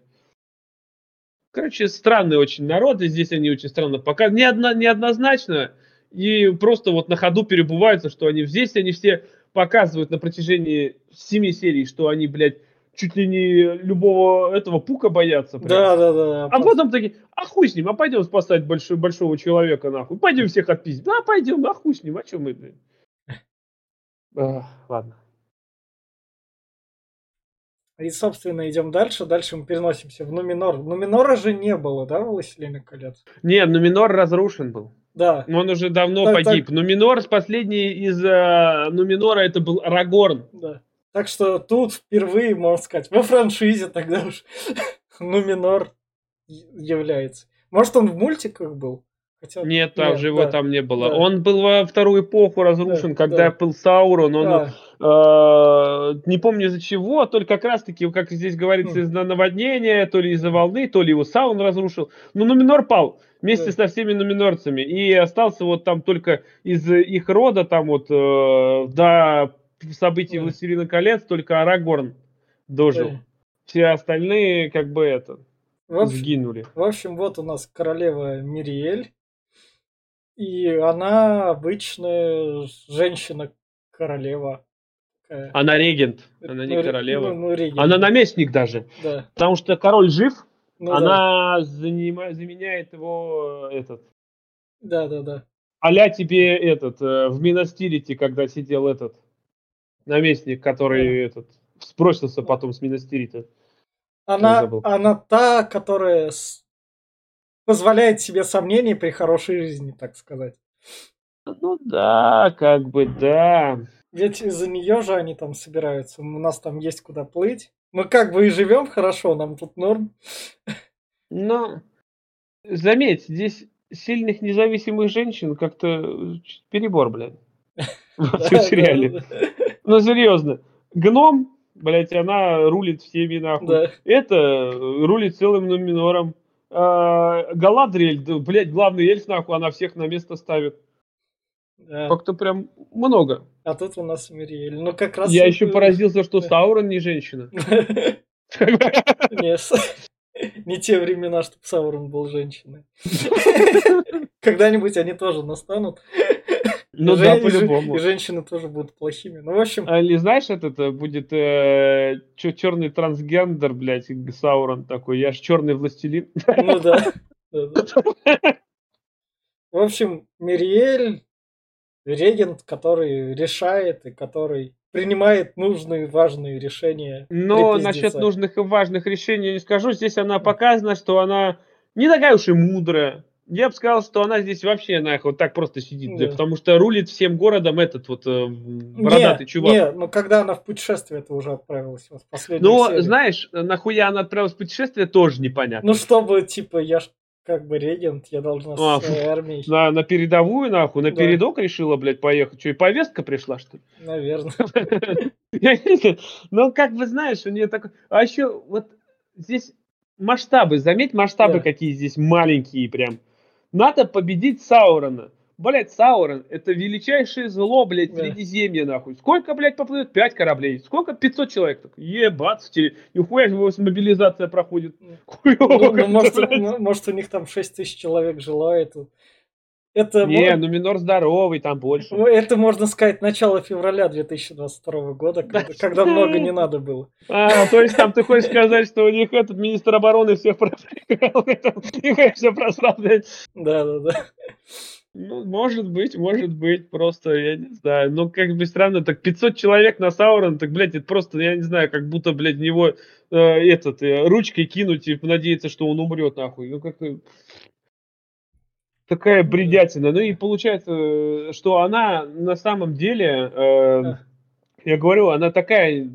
Короче, странный очень народ, и здесь они очень странно показывают. Не одно, неоднозначно, и просто вот на ходу перебываются, что они здесь они все показывают на протяжении семи серий, что они, блядь, чуть ли не любого этого пука боятся. Прям. Да, да, да. А потом такие, а хуй с ним, а пойдем спасать большой, большого человека, нахуй. Пойдем всех отпиздить. Да, пойдем, а хуй с ним, а чем мы, блядь? А, ладно. И, собственно, идем дальше. Дальше мы переносимся в Нуминор. Нуминора же не было, да, в «Властелине колец»? Нет, Нуминор разрушен был. Да. Он уже давно так, погиб. Так... Нуминор, последний из uh, Нуминора, это был Арагорн. Да. Так что тут впервые, можно сказать, во франшизе тогда уж Нуминор является. Может, он в мультиках был? Хотя... Нет, там Нет, же его да, там не было. Да. Он был во вторую эпоху разрушен, да, когда да. был Саурон. Он да. Э, не помню из-за чего, только как раз-таки, как здесь говорится, mm. из-за наводнения, то ли из-за волны, то ли его Саурон разрушил. Но Нуминор пал вместе да. со всеми нуминорцами. И остался вот там только из их рода, там вот э, до событий да. Властелина колец, только Арагорн дожил. Да. Все остальные как бы это... В общем, сгинули. В общем, вот у нас королева Мириэль, и она обычная женщина-королева. Она регент, она не ну, королева. Ну, ну, регент. Она наместник даже. Да. Потому что король жив, ну, она да. занима, заменяет его этот. Да, да, да. Аля тебе этот э, в Минастирите, когда сидел этот наместник, который да. этот спросился потом с Минастирита. Она, она та, которая позволяет себе сомнения при хорошей жизни, так сказать. Ну да, как бы да. Ведь из-за нее же они там собираются. У нас там есть куда плыть. Мы как бы и живем хорошо, нам тут норм. Но заметь, здесь сильных независимых женщин как-то перебор, блядь. В сериале. Ну серьезно. Гном, блядь, она рулит всеми нахуй. Это рулит целым номинором. А, Галадриэль, блядь, главный эльф, нахуй, она всех на место ставит. Да. Как-то прям много. А тут у нас Мириэль. Ну, как раз... Я еще поразился, что Саурон не женщина. Нет. Не те времена, чтобы Саурон был женщиной. Когда-нибудь они тоже настанут. Ну да, по-любому. И женщины тоже будут плохими. Ну, в общем... А, или знаешь, этот э, будет э, черный трансгендер, блядь, Саурон такой. Я ж черный властелин. Ну да. В общем, Мириэль регент, который решает и который принимает нужные важные решения. Но насчет нужных и важных решений не скажу. Здесь она показана, что она не такая уж и мудрая. Я бы сказал, что она здесь вообще нахуй вот так просто сидит, да. потому что рулит всем городом этот вот э, бородатый не, чувак. Не, ну когда она в путешествие это уже отправилась, вот Ну, серии. знаешь, нахуя она отправилась в путешествие, тоже непонятно. Ну, чтобы, типа, я ж как бы регент, я должна а, с армией. На, на передовую, нахуй, на да. передок решила, блядь, поехать. Что, и повестка пришла, что ли? Наверное. Ну, как бы знаешь, у нее такой... А еще вот здесь масштабы, заметь масштабы, какие здесь маленькие прям. Надо победить Саурона. Блять, Саурон, это величайшее зло, блядь. Средиземья, нахуй. Сколько, блядь, поплывет? Пять кораблей. Сколько? 500 человек. Так, ебать, нихуя его мобилизация проходит. Ну, ну, может, может, у них там 6 тысяч человек желает. Это не, ну Минор здоровый, там больше. Ну, это, можно сказать, начало февраля 2022 года, когда, когда много не надо было. А, то есть там ты хочешь сказать, что у них этот министр обороны всех проиграл, все просрал, Да, да, да. Ну, может быть, может быть, просто, я не знаю. Ну, как бы странно, так 500 человек на Саурон, так, блядь, это просто, я не знаю, как будто, блядь, в него э, этот, э, ручкой кинуть и надеяться, что он умрет, нахуй. Ну, как такая бредятина. Ну и получается, что она на самом деле, э, я говорю, она такая,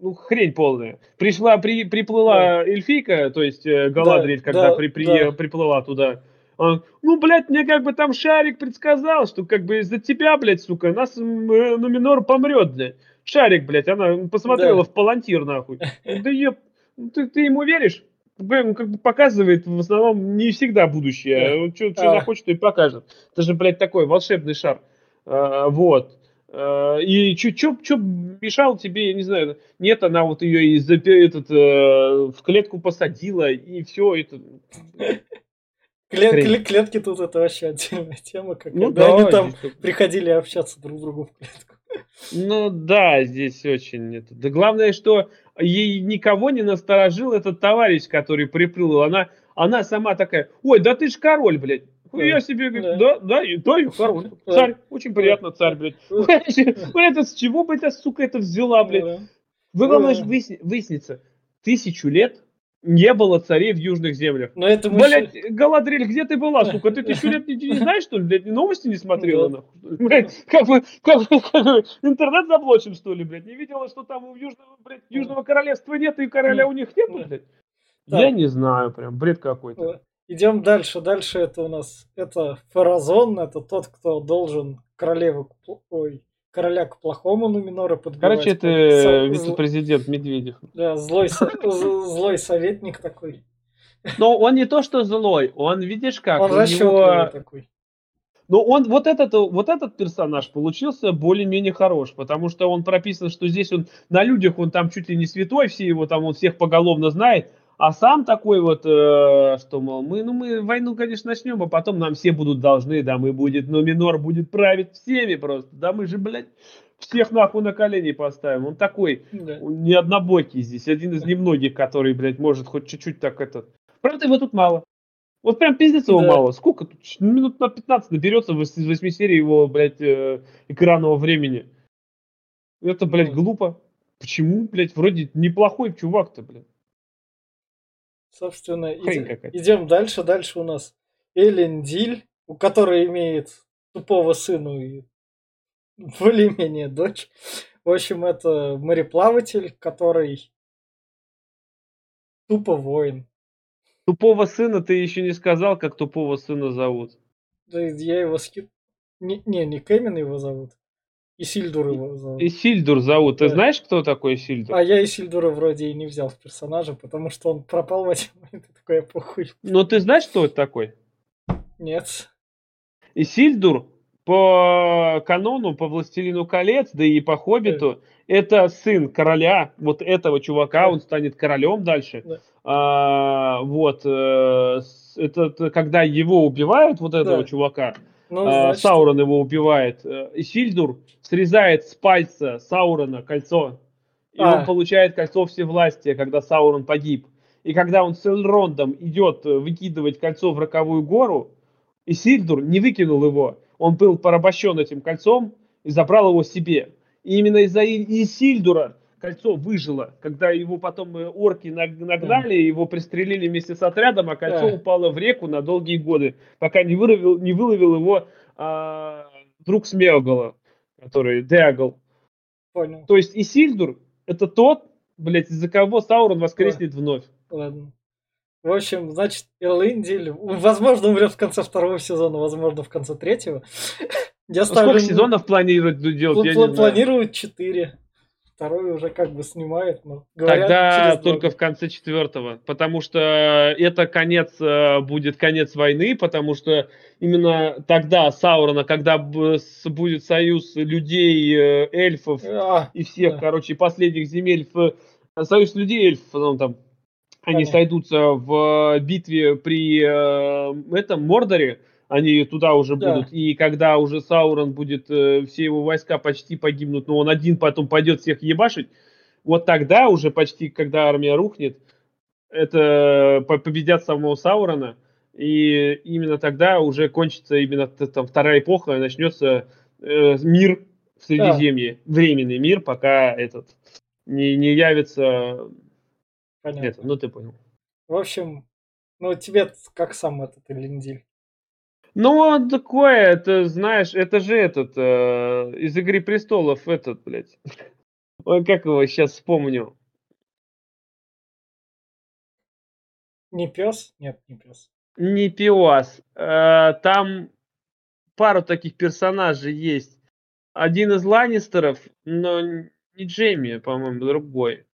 ну, хрень полная. Пришла, при, приплыла да. эльфийка, то есть э, Галадриэль, да, когда да, при, при, да. приплыла туда. Он, ну, блядь, мне как бы там Шарик предсказал, что как бы из-за тебя, блядь, сука, нас э, Нуминор помрет, блядь. Шарик, блядь, она посмотрела да. в палантир, нахуй. Да еб, ты, ты ему веришь? Бэм как бы показывает в основном не всегда будущее. Да. Что, а. захочет, то и покажет. Это же, блядь, такой волшебный шар. А, вот. А, и что мешал тебе, я не знаю, нет, она вот ее из этот, э, в клетку посадила, и все это. Клет, клетки тут это вообще отдельная тема, как ну, когда да, они там здесь... приходили общаться друг к другу в клетку. Ну да, здесь очень это. Да главное, что ей никого не насторожил этот товарищ, который приплыл. Она, она сама такая, ой, да ты ж король, блядь. Да. Я себе говорю, да, да, да, да я король. Царь, очень приятно, царь, блядь. Это с чего бы эта сука это взяла, блядь? Вы, главное, выяснится, тысячу лет не было царей в южных землях. Но это мы Блять, еще... Галадриль, где ты была, сука? Ты тысячу лет не, не знаешь, что ли? Блядь, новости не смотрела, нахуй? Блядь, как бы, как, как бы, интернет заблочен, что ли, блядь? Не видела, что там у южного, блядь, южного королевства нет, и короля у них нет, блядь? Да. Я не знаю, прям, бред какой-то. Идем дальше. Дальше это у нас, это Фаразон, это тот, кто должен королеву, ой, короля к плохому Нуминора подбивать. Короче, это вице-президент Медведев. Да, злой, злой советник такой. Но он не то, что злой, он, видишь как, он у него... такой. Ну, он, вот этот, вот этот персонаж получился более-менее хорош, потому что он прописан, что здесь он на людях, он там чуть ли не святой, все его там, он всех поголовно знает, а сам такой вот, э, что, мол, мы, ну, мы войну, конечно, начнем, а потом нам все будут должны, да, мы будет, но Минор будет править всеми просто, да, мы же, блядь, всех нахуй на колени поставим. Он такой, да. он не однобокий здесь, один из немногих, который, блядь, может хоть чуть-чуть так это... Правда, его тут мало. Вот прям пиздец его да. мало. Сколько тут? Минут на 15 наберется из 8 серий его, блядь, э, экранного времени. Это, блядь, глупо. Почему, блядь, вроде неплохой чувак-то, блядь. Собственно, иди, идем дальше. Дальше у нас Элендиль, у которой имеет тупого сына и более-менее дочь. В общем, это мореплаватель, который тупо воин. Тупого сына ты еще не сказал, как тупого сына зовут. Да я его ски... Не, не, не Кэмин его зовут. Исильдур его зовут. Исильдур зовут. Ты да. знаешь, кто такой Исильдур? А я Исильдура вроде и не взял в персонажа, потому что он пропал в эти моменты. Такой похуй. Ну ты знаешь, кто это такой? Нет. Исильдур по канону, по Властелину колец, да и по Хоббиту, да. это сын короля, вот этого чувака, да. он станет королем дальше. Да. А, вот, э, это когда его убивают, вот этого да. чувака, ну, а, значит... Саурон его убивает. Э, Сильдур срезает с пальца Саурона кольцо. И а. он получает кольцо всевластия, когда Саурон погиб. И когда он с Элрондом идет э, выкидывать кольцо в роковую гору, и Сильдур не выкинул его. Он был порабощен этим кольцом и забрал его себе. И именно из-за Исильдура кольцо выжило, когда его потом э, орки нагнали, его пристрелили вместе с отрядом, а кольцо да. упало в реку на долгие годы, пока не выловил, не выловил его а, друг Смеогола, который Деагл. Понял. То есть Исильдур это тот, блядь, из-за кого Саурон воскреснет Ладно. вновь. Ладно. В общем, значит, Элэндиль, возможно, умрет в конце второго сезона, возможно, в конце третьего. Я ну, ставлю... Сколько сезонов планируют делать? Пл- планируют четыре. Второй уже как бы снимает, но говорят, Тогда только в конце четвертого, потому что это конец э, будет конец войны, потому что именно тогда Саурона, когда будет союз людей, э, эльфов А, и всех, да. короче, последних земель, союз людей эльфов, ну, там, они Понятно. сойдутся в битве при э, этом Мордоре, они туда уже Да. будут, и когда уже Саурон будет, э, все его войска почти погибнут, но он один потом пойдет всех ебашить, вот тогда уже почти, когда армия рухнет, это по- победят самого Саурона, и именно тогда уже кончится именно там вторая эпоха, и начнется э, мир в Средиземье, временный мир, пока этот не, не явится понятно. это, ну ты понял. В общем, ну тебе как сам этот Элендиль? Ну, он такое, это, знаешь, это же этот, э, из «Игры престолов», этот, блядь. Ой, как его сейчас вспомню. Не пес? Нет, не пес. Не Пиуас. Э, там пару таких персонажей есть. Один из Ланнистеров, но не Джейми, по-моему, другой.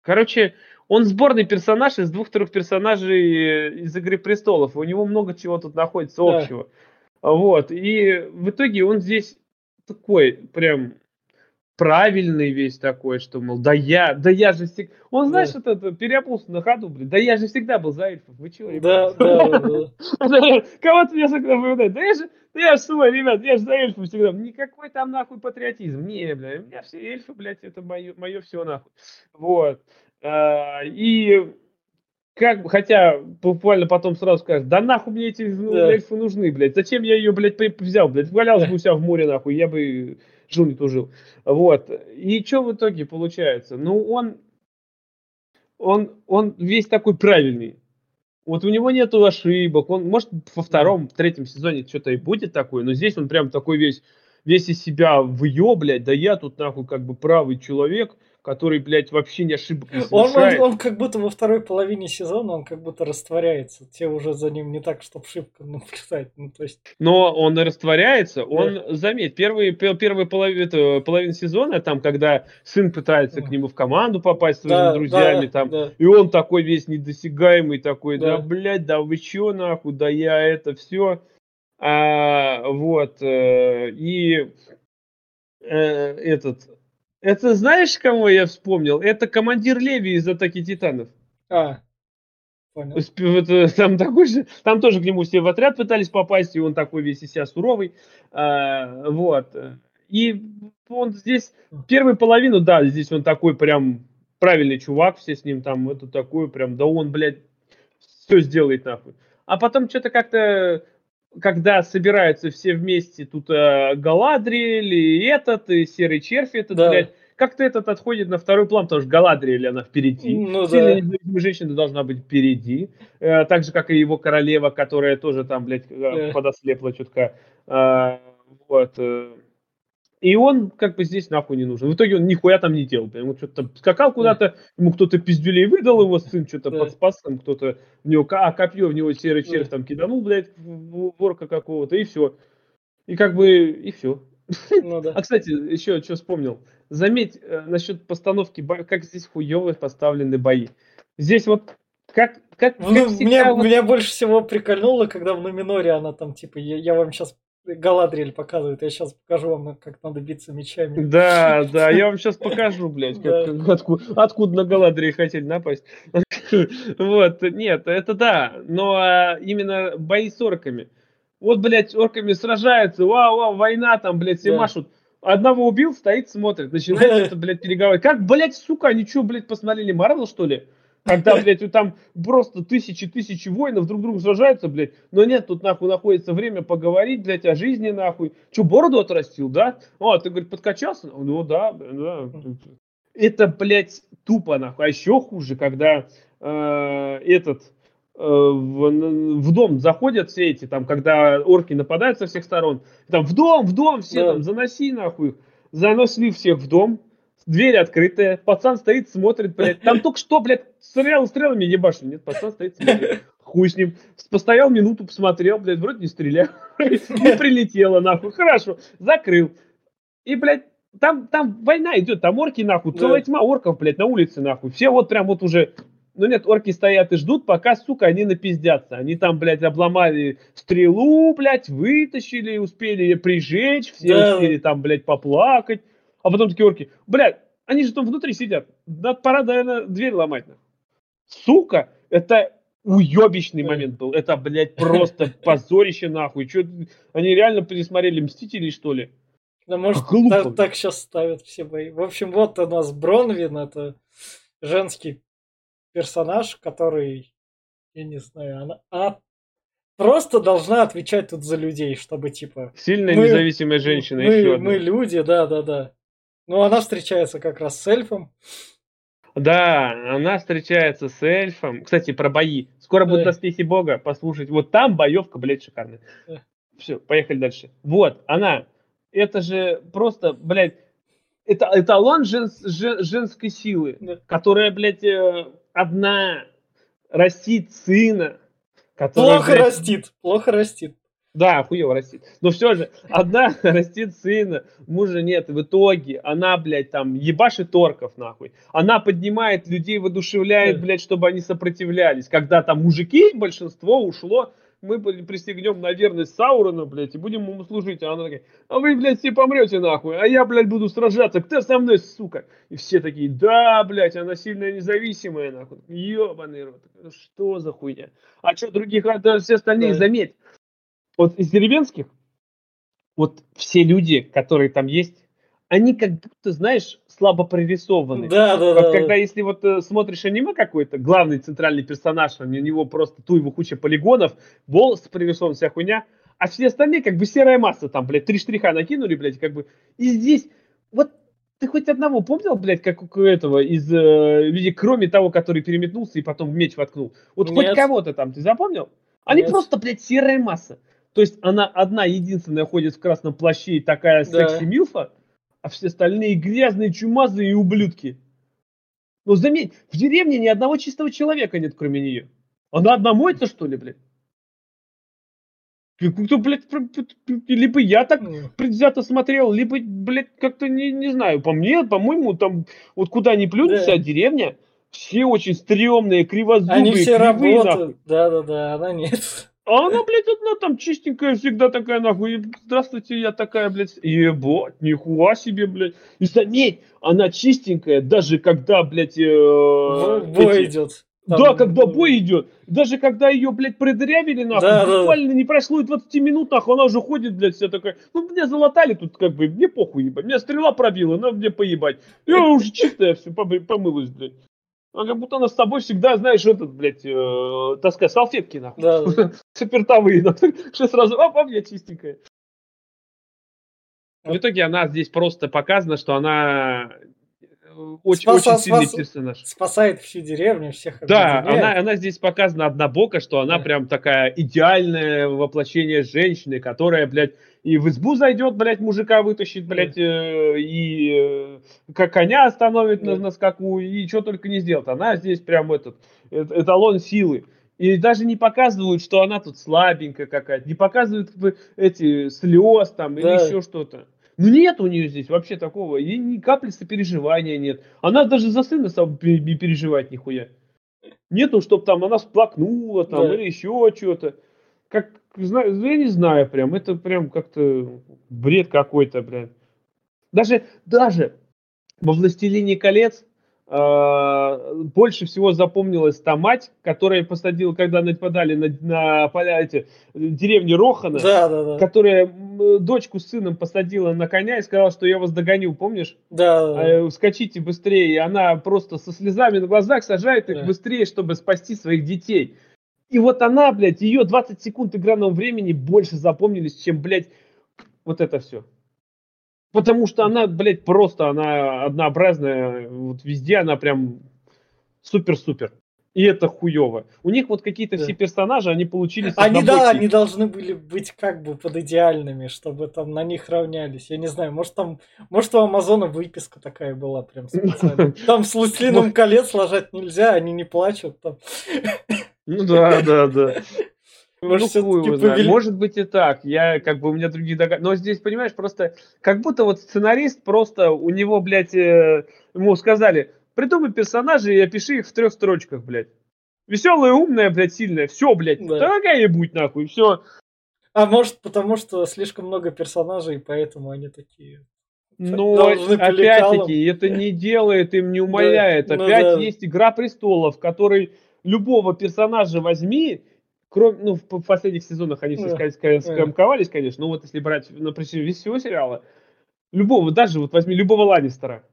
Короче, он сборный персонаж из двух-трех персонажей э, из «Игры престолов». У него много чего тут находится Да. общего. Вот. И в итоге он здесь такой прям правильный весь такой, что, мол, да я, да я же всегда... Он, знаешь, Да. это, это переобулся на ходу, блин. Да я же всегда был за эльфов. Вы чего, Да, да, да. Кого-то меня всегда напоминает. Да я же, да я же свой, ребят, я же за эльфов всегда. Никакой там нахуй патриотизм. Не, бля, у меня все эльфы, блядь, это мое, мое все нахуй. Вот. А, И как хотя буквально потом сразу скажешь, да нахуй мне эти ну, Да. эльфы нужны, блядь. Зачем я ее, блядь, взял, блядь? Валялся бы у себя в море, нахуй, я бы жил не тужил. Вот. И что в итоге получается? Ну, он, он, он весь такой правильный. Вот у него нету ошибок. Он, может, во втором, третьем сезоне что-то и будет такое, но здесь он прям такой весь, весь из себя выё, блядь, да я тут нахуй как бы правый человек, который, блядь, вообще не ошибок не Он, он, совершает. он как будто во второй половине сезона, он как будто растворяется. Те уже за ним не так, чтобы шибко наблюдать. Ну, то есть, Но он и растворяется. Он, заметь, первый, пе- первая половина, половина сезона, там, когда сын пытается к Да. нему в команду попасть с своими да, друзьями, да, там, да. и он такой весь недосягаемый, такой, да, Да. блядь, да вы чё, нахуй, да я это все. А, вот, э, и э, этот, это знаешь, кого я вспомнил? Это командир Леви из «Атаки Титанов». А, понял. Э, Там такой же, там тоже к нему все в отряд пытались попасть, и он такой весь из себя суровый. А, вот. И он здесь первую половину, да, здесь он такой прям правильный чувак, все с ним там, это такой прям, да он, блядь, все сделает нахуй. А потом что-то как-то, когда собираются все вместе, тут э, Галадриэль и этот, и Серый Червь этот, Да. блядь, как-то этот отходит на второй план, потому что Галадриэль, она впереди. Ну Сильная да. женщина должна быть впереди. Э, так же, как и его королева, которая тоже там, блядь, э, подослепла чутка. А, вот. э. И он как бы здесь нахуй не нужен. В итоге он нихуя там не делал. Он что-то скакал куда-то, ему кто-то пиздюлей выдал, его сын что-то Да. подспас, там кто-то в него, а копье в него серый червь там киданул, блядь, ворка какого-то, и все. И как бы, и все. Ну да. А, кстати, еще что вспомнил. Заметь э, насчет постановки, как здесь хуево поставлены бои. Здесь вот как, как, Ну, как всегда, меня, вот- меня больше всего прикольнуло, когда в Нуминоре она там, типа, я, я вам сейчас Галадриэль показывает, я сейчас покажу вам, как надо биться мечами. Да, да, я вам сейчас покажу, блядь, как, Да. откуда, откуда на Галадрии хотели напасть. Вот, нет, это да, но а, именно бои с орками. Вот, блядь, орками сражаются, вау, вау, война там, блядь, все Да. машут. Одного убил, стоит, смотрит, начинает что-то, блядь, переговаривать. Как, блядь, сука, они что, блядь, посмотрели Марвел, что ли? Когда, блядь, там просто тысячи-тысячи воинов друг другу сражаются, блядь. Но нет, тут нахуй находится время поговорить, блядь, о жизни, нахуй. Че, бороду отрастил, да? О, ты, говорит, подкачался? Ну да, да. Это, блядь, тупо, нахуй. А еще хуже, когда э, этот э, в, в дом заходят все эти, там, когда орки нападают со всех сторон, там, в дом, в дом, все Да. там, заноси, нахуй. их. Заносили всех в дом, дверь открытая, пацан стоит, смотрит, блядь. Там только что, блядь, стрелял стрелами ебашил. Нет, пацан стоит, смотрит. Хуй с ним. Постоял минуту, посмотрел, блядь, вроде не стрелял. Не прилетело, нахуй. Хорошо, закрыл. И, блядь, там, там война идет, там орки нахуй, целая тьма орков, блядь, на улице нахуй. Все вот прям вот уже, ну нет, орки стоят и ждут, пока, сука, они напиздятся. Они там, блядь, обломали стрелу, блядь, вытащили, успели ее прижечь, все Да. успели там, блядь, поплакать. А потом такие орки, блядь, они же там внутри сидят. Да пора, наверное, дверь ломать. нахуй. Сука, это уебищный момент был. Это, блядь, просто позорище нахуй. Чё, они реально пересмотрели Мстителей, что ли? Да, может, Глупо. так, так сейчас ставят все бои. В общем, вот у нас Бронвин, это женский персонаж, который, я не знаю, она, она просто должна отвечать тут за людей, чтобы типа Сильная Мы- независимая женщина. мы, еще одна. мы люди, да, Но она встречается как раз с эльфом. Да, она встречается с эльфом. Кстати, про бои. Скоро будут Да. доспехи бога послушать. Вот там боевка, блядь, шикарная. Да. Все, поехали дальше. Вот, она. Это же просто, блядь, это эталон женс- жен- женской силы, Да. которая, блядь, э, одна растит сына. который, Плохо блядь, растит, плохо растит. Да, хуево растит. Но все же, одна растит сына, мужа нет. В итоге она, блядь, там ебашит орков, нахуй. Она поднимает людей, воодушевляет, блядь, чтобы они сопротивлялись. Когда там мужики, большинство ушло, мы блядь, пристегнем на верность Саурона, блядь, и будем ему служить. А она такая, а вы, блядь, все помрете, нахуй, а я, блядь, буду сражаться. Кто со мной, сука? И все такие, да, блядь, она сильная независимая, нахуй. Ебаный рот. Что за хуйня? А что других, а да, все остальные, Да. заметь, вот из деревенских, вот все люди, которые там есть, они как будто, знаешь, слабо прорисованы. Да, да, Вот да. когда, если вот э, смотришь аниме какой-то, главный центральный персонаж, у него просто ту его куча полигонов, волосы прорисованы, вся хуйня, а все остальные как бы серая масса, там, блядь, три штриха накинули, блядь, как бы, и здесь, вот ты хоть одного помнил, блядь, как у этого из э, людей, кроме того, который переметнулся и потом в меч воткнул? Вот хоть Нет. кого-то там, ты запомнил? Они Нет. просто, блядь, серая масса. То есть она одна единственная ходит в красном плаще и такая Да. секси-милфа, а все остальные грязные, чумазые и ублюдки. Ну, заметь, в деревне ни одного чистого человека нет, кроме нее. Она одна моется, что ли, блядь? Как-то, блядь, либо я так М, предвзято смотрел, либо, блядь, как-то не, не знаю. По мне, по-моему, там вот куда ни плюнь, Да. вся деревня, все очень стрёмные, кривозубые, Они все кривые, работают. Да, да, да, она нет. А она, блядь, одна там чистенькая, всегда такая, нахуй. Здравствуйте, я такая, блядь. Ебать, нихуя себе, блядь. И заметь, она чистенькая, даже когда, блядь, э, Бой эти- идет. Да, Там, когда бой идет. Даже когда ее, блядь, продырявили, нахуй, Да, да. буквально не прошло и 20 минут, нахуй, она уже ходит, блядь, вся такая, ну, меня залатали тут, как бы, мне похуй, ебать. Меня стрела пробила, на мне поебать. Я уже чистая, все, помылась, блядь. А как будто она с тобой всегда, знаешь, этот, блядь, э, таскай салфетки, нахуй. Да, да. Спиртовые, что сразу, оп, а я чистенькая. В итоге она здесь просто показана, что она э, очень, Спаса- очень сильный спас- персонаж. Спасает всю деревню, всех Да, объединяет. она, она здесь показана однобоко, что она Да. прям такая идеальное воплощение женщины, которая, блядь, и в избу зайдет, блядь, мужика вытащит, блядь, э, и э, как коня остановит на, на скаку, и что только не сделает. Она здесь прям этот эталон силы. И даже не показывают, что она тут слабенькая какая-то, не показывают эти слез там или Да. еще что-то. Ну нет у нее здесь вообще такого, и ни капли сопереживания нет. Она даже за сына сам не переживает нихуя. Нету, чтобы там она всплакнула там Да. или еще что-то. Как, знаю, я не знаю прям, это прям как-то бред какой-то, блядь. Даже, даже во «Властелине колец» а, больше всего запомнилась та мать, которая посадила, когда нападали на, на поля эти, деревни Рохана, Да, да, да. которая дочку с сыном посадила на коня и сказала, что я вас догоню, помнишь? Да, да, да. Э, скачите быстрее. И она просто со слезами на глазах сажает их Да. быстрее, чтобы спасти своих детей. И вот она, блядь, ее 20 секунд игранного времени больше запомнились, чем, блядь, вот это все. Потому что она, блядь, просто, она однообразная, вот везде она прям супер-супер. И это хуево. У них вот какие-то Да. все персонажи, они получились Они, да, они должны были быть как бы под идеальными, чтобы там на них равнялись. Я не знаю, может там, может у Амазона выписка такая была прям специально. Там с Властелином колец ложать нельзя, они не плачут. Там. Ну да, да, да. Может, ну, хуй его повели... Может быть и так. Я, как бы, у меня другие догадки. Но здесь, понимаешь, просто, как будто вот сценарист просто, у него, блядь, э, ему сказали, придумай персонажей и опиши их в трех строчках, блядь. Веселая, умная, блядь, сильная. Все, блядь, да. какая-нибудь, нахуй, все. А может, потому что слишком много персонажей, поэтому они такие но опять-таки это не делает им, не умаляет. Да, ну опять да. есть Игра престолов, который любого персонажа возьми, кроме, ну, в последних сезонах они все да. скомковались, конечно, но вот если брать на весь всего сериала, любого, даже вот возьми любого Ланнистера,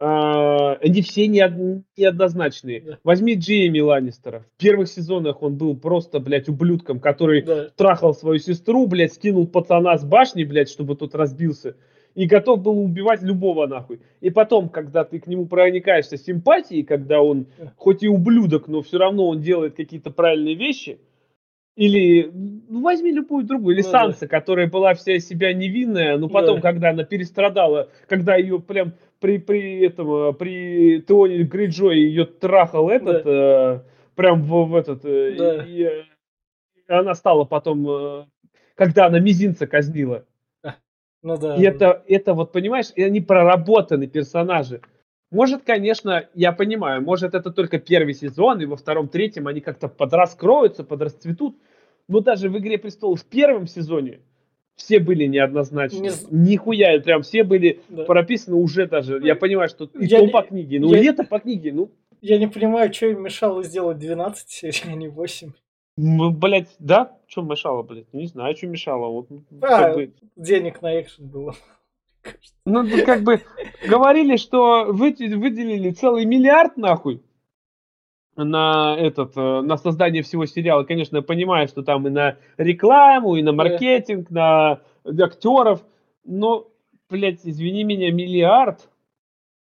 Uh, они все не, неоднозначные. Да. Возьми Джейми Ланнистера. В первых сезонах он был просто, блядь, ублюдком, который да. трахал свою сестру, блядь, скинул пацана с башни, блядь, чтобы тот разбился и готов был убивать любого нахуй. И потом, когда ты к нему проникаешься симпатией, когда он хоть и ублюдок, но все равно он делает какие-то правильные вещи, или ну, возьми любую другую, или ну, Санса, да. которая была вся из себя невинная, но потом, да. когда она перестрадала, когда ее прям при, при этом, при Теоне Гриджой ее трахал этот, да. э, прям в, в этот, э, да. и, и она стала потом, э, когда она мизинца казнила, ну да. И это, это вот, понимаешь, и они проработаны персонажи. Может, конечно, я понимаю, может, это только первый сезон, и во втором, третьем они как-то подраскроются, подрасцветут. Но даже в «Игре престолов» в первом сезоне все были неоднозначны. Не... Нихуя, прям все были да. прописаны уже даже. Я понимаю, что и я то не... по книге, ну я... и это по книге, ну. Я не понимаю, что им мешало сделать 12 серий, а не 8. Ну, блять, да? Что мешало, блядь? Не знаю, что мешало. Вот, а, бы... денег на экшен было. Ну, как бы говорили, что выделили целый миллиард, нахуй, на этот, э, на создание всего сериала. Конечно, я понимаю, что там и на рекламу, и на маркетинг, на актеров, но, блядь, извини меня, миллиард,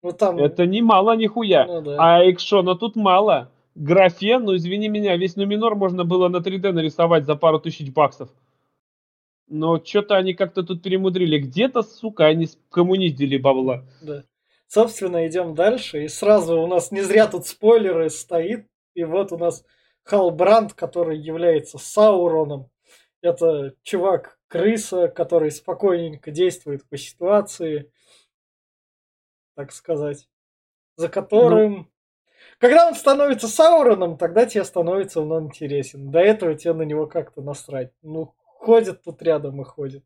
ну, там... это немало нихуя. Ну, да. А экшона тут мало графен, ну извини меня, весь Нуминор можно было на 3D нарисовать за пару тысяч баксов. Но что-то они как-то тут перемудрили. Где-то, сука, они коммуниздили бабла. Да. Собственно, идем дальше. И сразу у нас не зря тут спойлеры стоит. И вот у нас Халбранд, который является Сауроном. Это чувак-крыса, который спокойненько действует по ситуации, так сказать, за которым ну, когда он становится Сауроном, тогда тебе становится он интересен. До этого тебе на него как-то насрать. Ну, ходит тут рядом и ходит.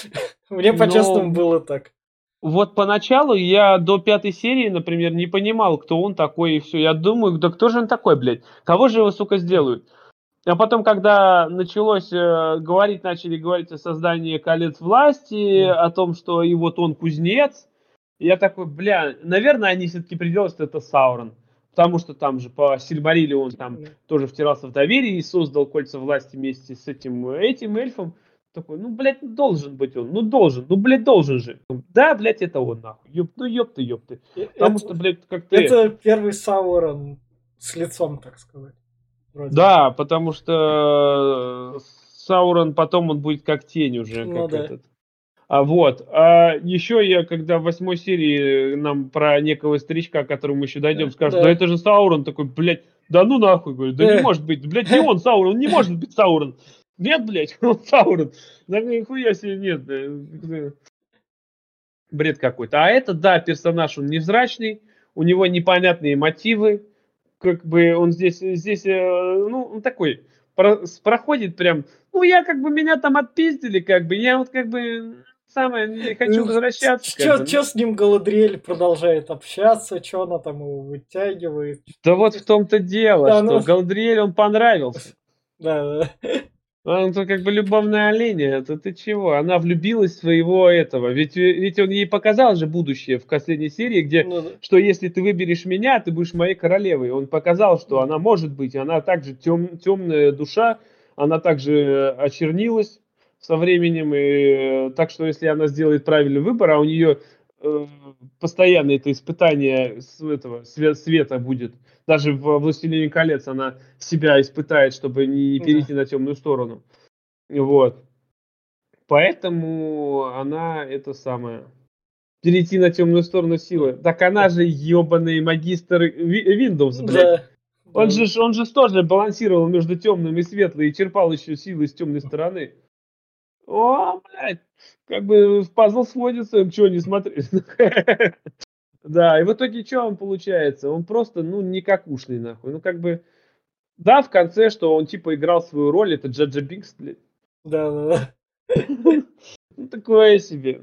Мне по-честному было так. Вот поначалу я до пятой серии, например, не понимал, кто он такой и все. Я думаю, да кто же он такой, блядь? Кого же его, сука, сделают? А потом, когда началось э, говорить, начали говорить о создании колец власти, mm. о том, что и вот он кузнец, я такой, бля, наверное, они все-таки приделают, что это Саурон потому что там же по Сильмариле он там тоже втирался в доверие и создал кольца власти вместе с этим этим эльфом. Такой, ну, блядь, должен быть он, ну, должен, ну, блядь, должен же. Да, блядь, это он, нахуй. Ёп, ну, ёб ты, ёб ты. Потому это, что, блядь, как ты... Это первый Саурон с лицом, так сказать. Вроде. Да, потому что Саурон потом он будет как тень уже, ну, как да. этот. А вот. А еще я, когда в восьмой серии нам про некого старичка, к которому мы еще дойдем, скажут, да. да это же Саурон такой, блядь, да ну нахуй, говорю, да не может быть, блядь, не он Саурон, не может быть Саурон. Нет, блядь, он Саурон. Да нихуя себе нет. Бред какой-то. А этот, да, персонаж, он невзрачный, у него непонятные мотивы, как бы он здесь, здесь, э, ну, он такой, проходит прям, ну, я как бы, меня там отпиздили, как бы, я вот как бы, самое, не хочу возвращаться. Что ну. с ним Галадриэль продолжает общаться, что она там его вытягивает? Да вот в том-то дело, да, что ну... Галадриэль он понравился. Да, да. Он то как бы любовная оленя, это ты чего? Она влюбилась в своего этого. Ведь, ведь он ей показал же будущее в последней серии, где, ну, да. что если ты выберешь меня, ты будешь моей королевой. Он показал, что она может быть, она также тем, темная душа, она также очернилась, со временем. И, э, так что если она сделает правильный выбор, а у нее э, постоянно это испытание с этого свет, света будет. Даже в «Властелине колец» она себя испытает, чтобы не перейти да. на темную сторону. Вот. Поэтому она это самое перейти на темную сторону силы. Так она же ебаный магистр Windows, блядь. Да. Он же, он же тоже балансировал между темным и светлым и черпал еще силы с темной стороны. О, блядь, как бы в пазл сводится, чего не смотреть. Да, и в итоге что он получается? Он просто, ну, не какушный, нахуй. Ну, как бы, да, в конце, что он, типа, играл свою роль, это Джаджа Бинкс, блядь. Да, да, да. Ну, такое себе.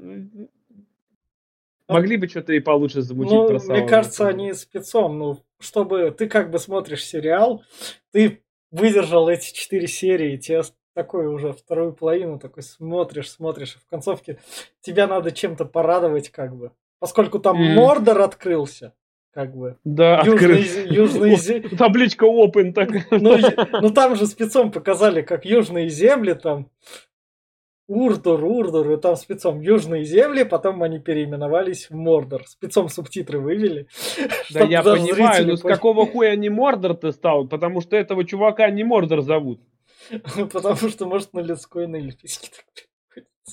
Могли бы что-то и получше замутить ну, про Мне кажется, они спецом, ну, чтобы ты как бы смотришь сериал, ты выдержал эти четыре серии, тебе такой уже вторую половину такой смотришь, смотришь, и в концовке тебя надо чем-то порадовать как бы. Поскольку там Мгм. Мордор открылся, как бы. Да, Южный, открыт. южные зе- Табличка open так. Ну, ну там же спецом показали, как южные земли там. Урдур, Урдур, и там спецом южные земли, потом они переименовались в Мордор. Спецом субтитры вывели. Да я понимаю, но с поняли. какого хуя не Мордор-то стал? Потому что этого чувака не Мордор зовут. Потому что, может, на людской, на эльфийский так.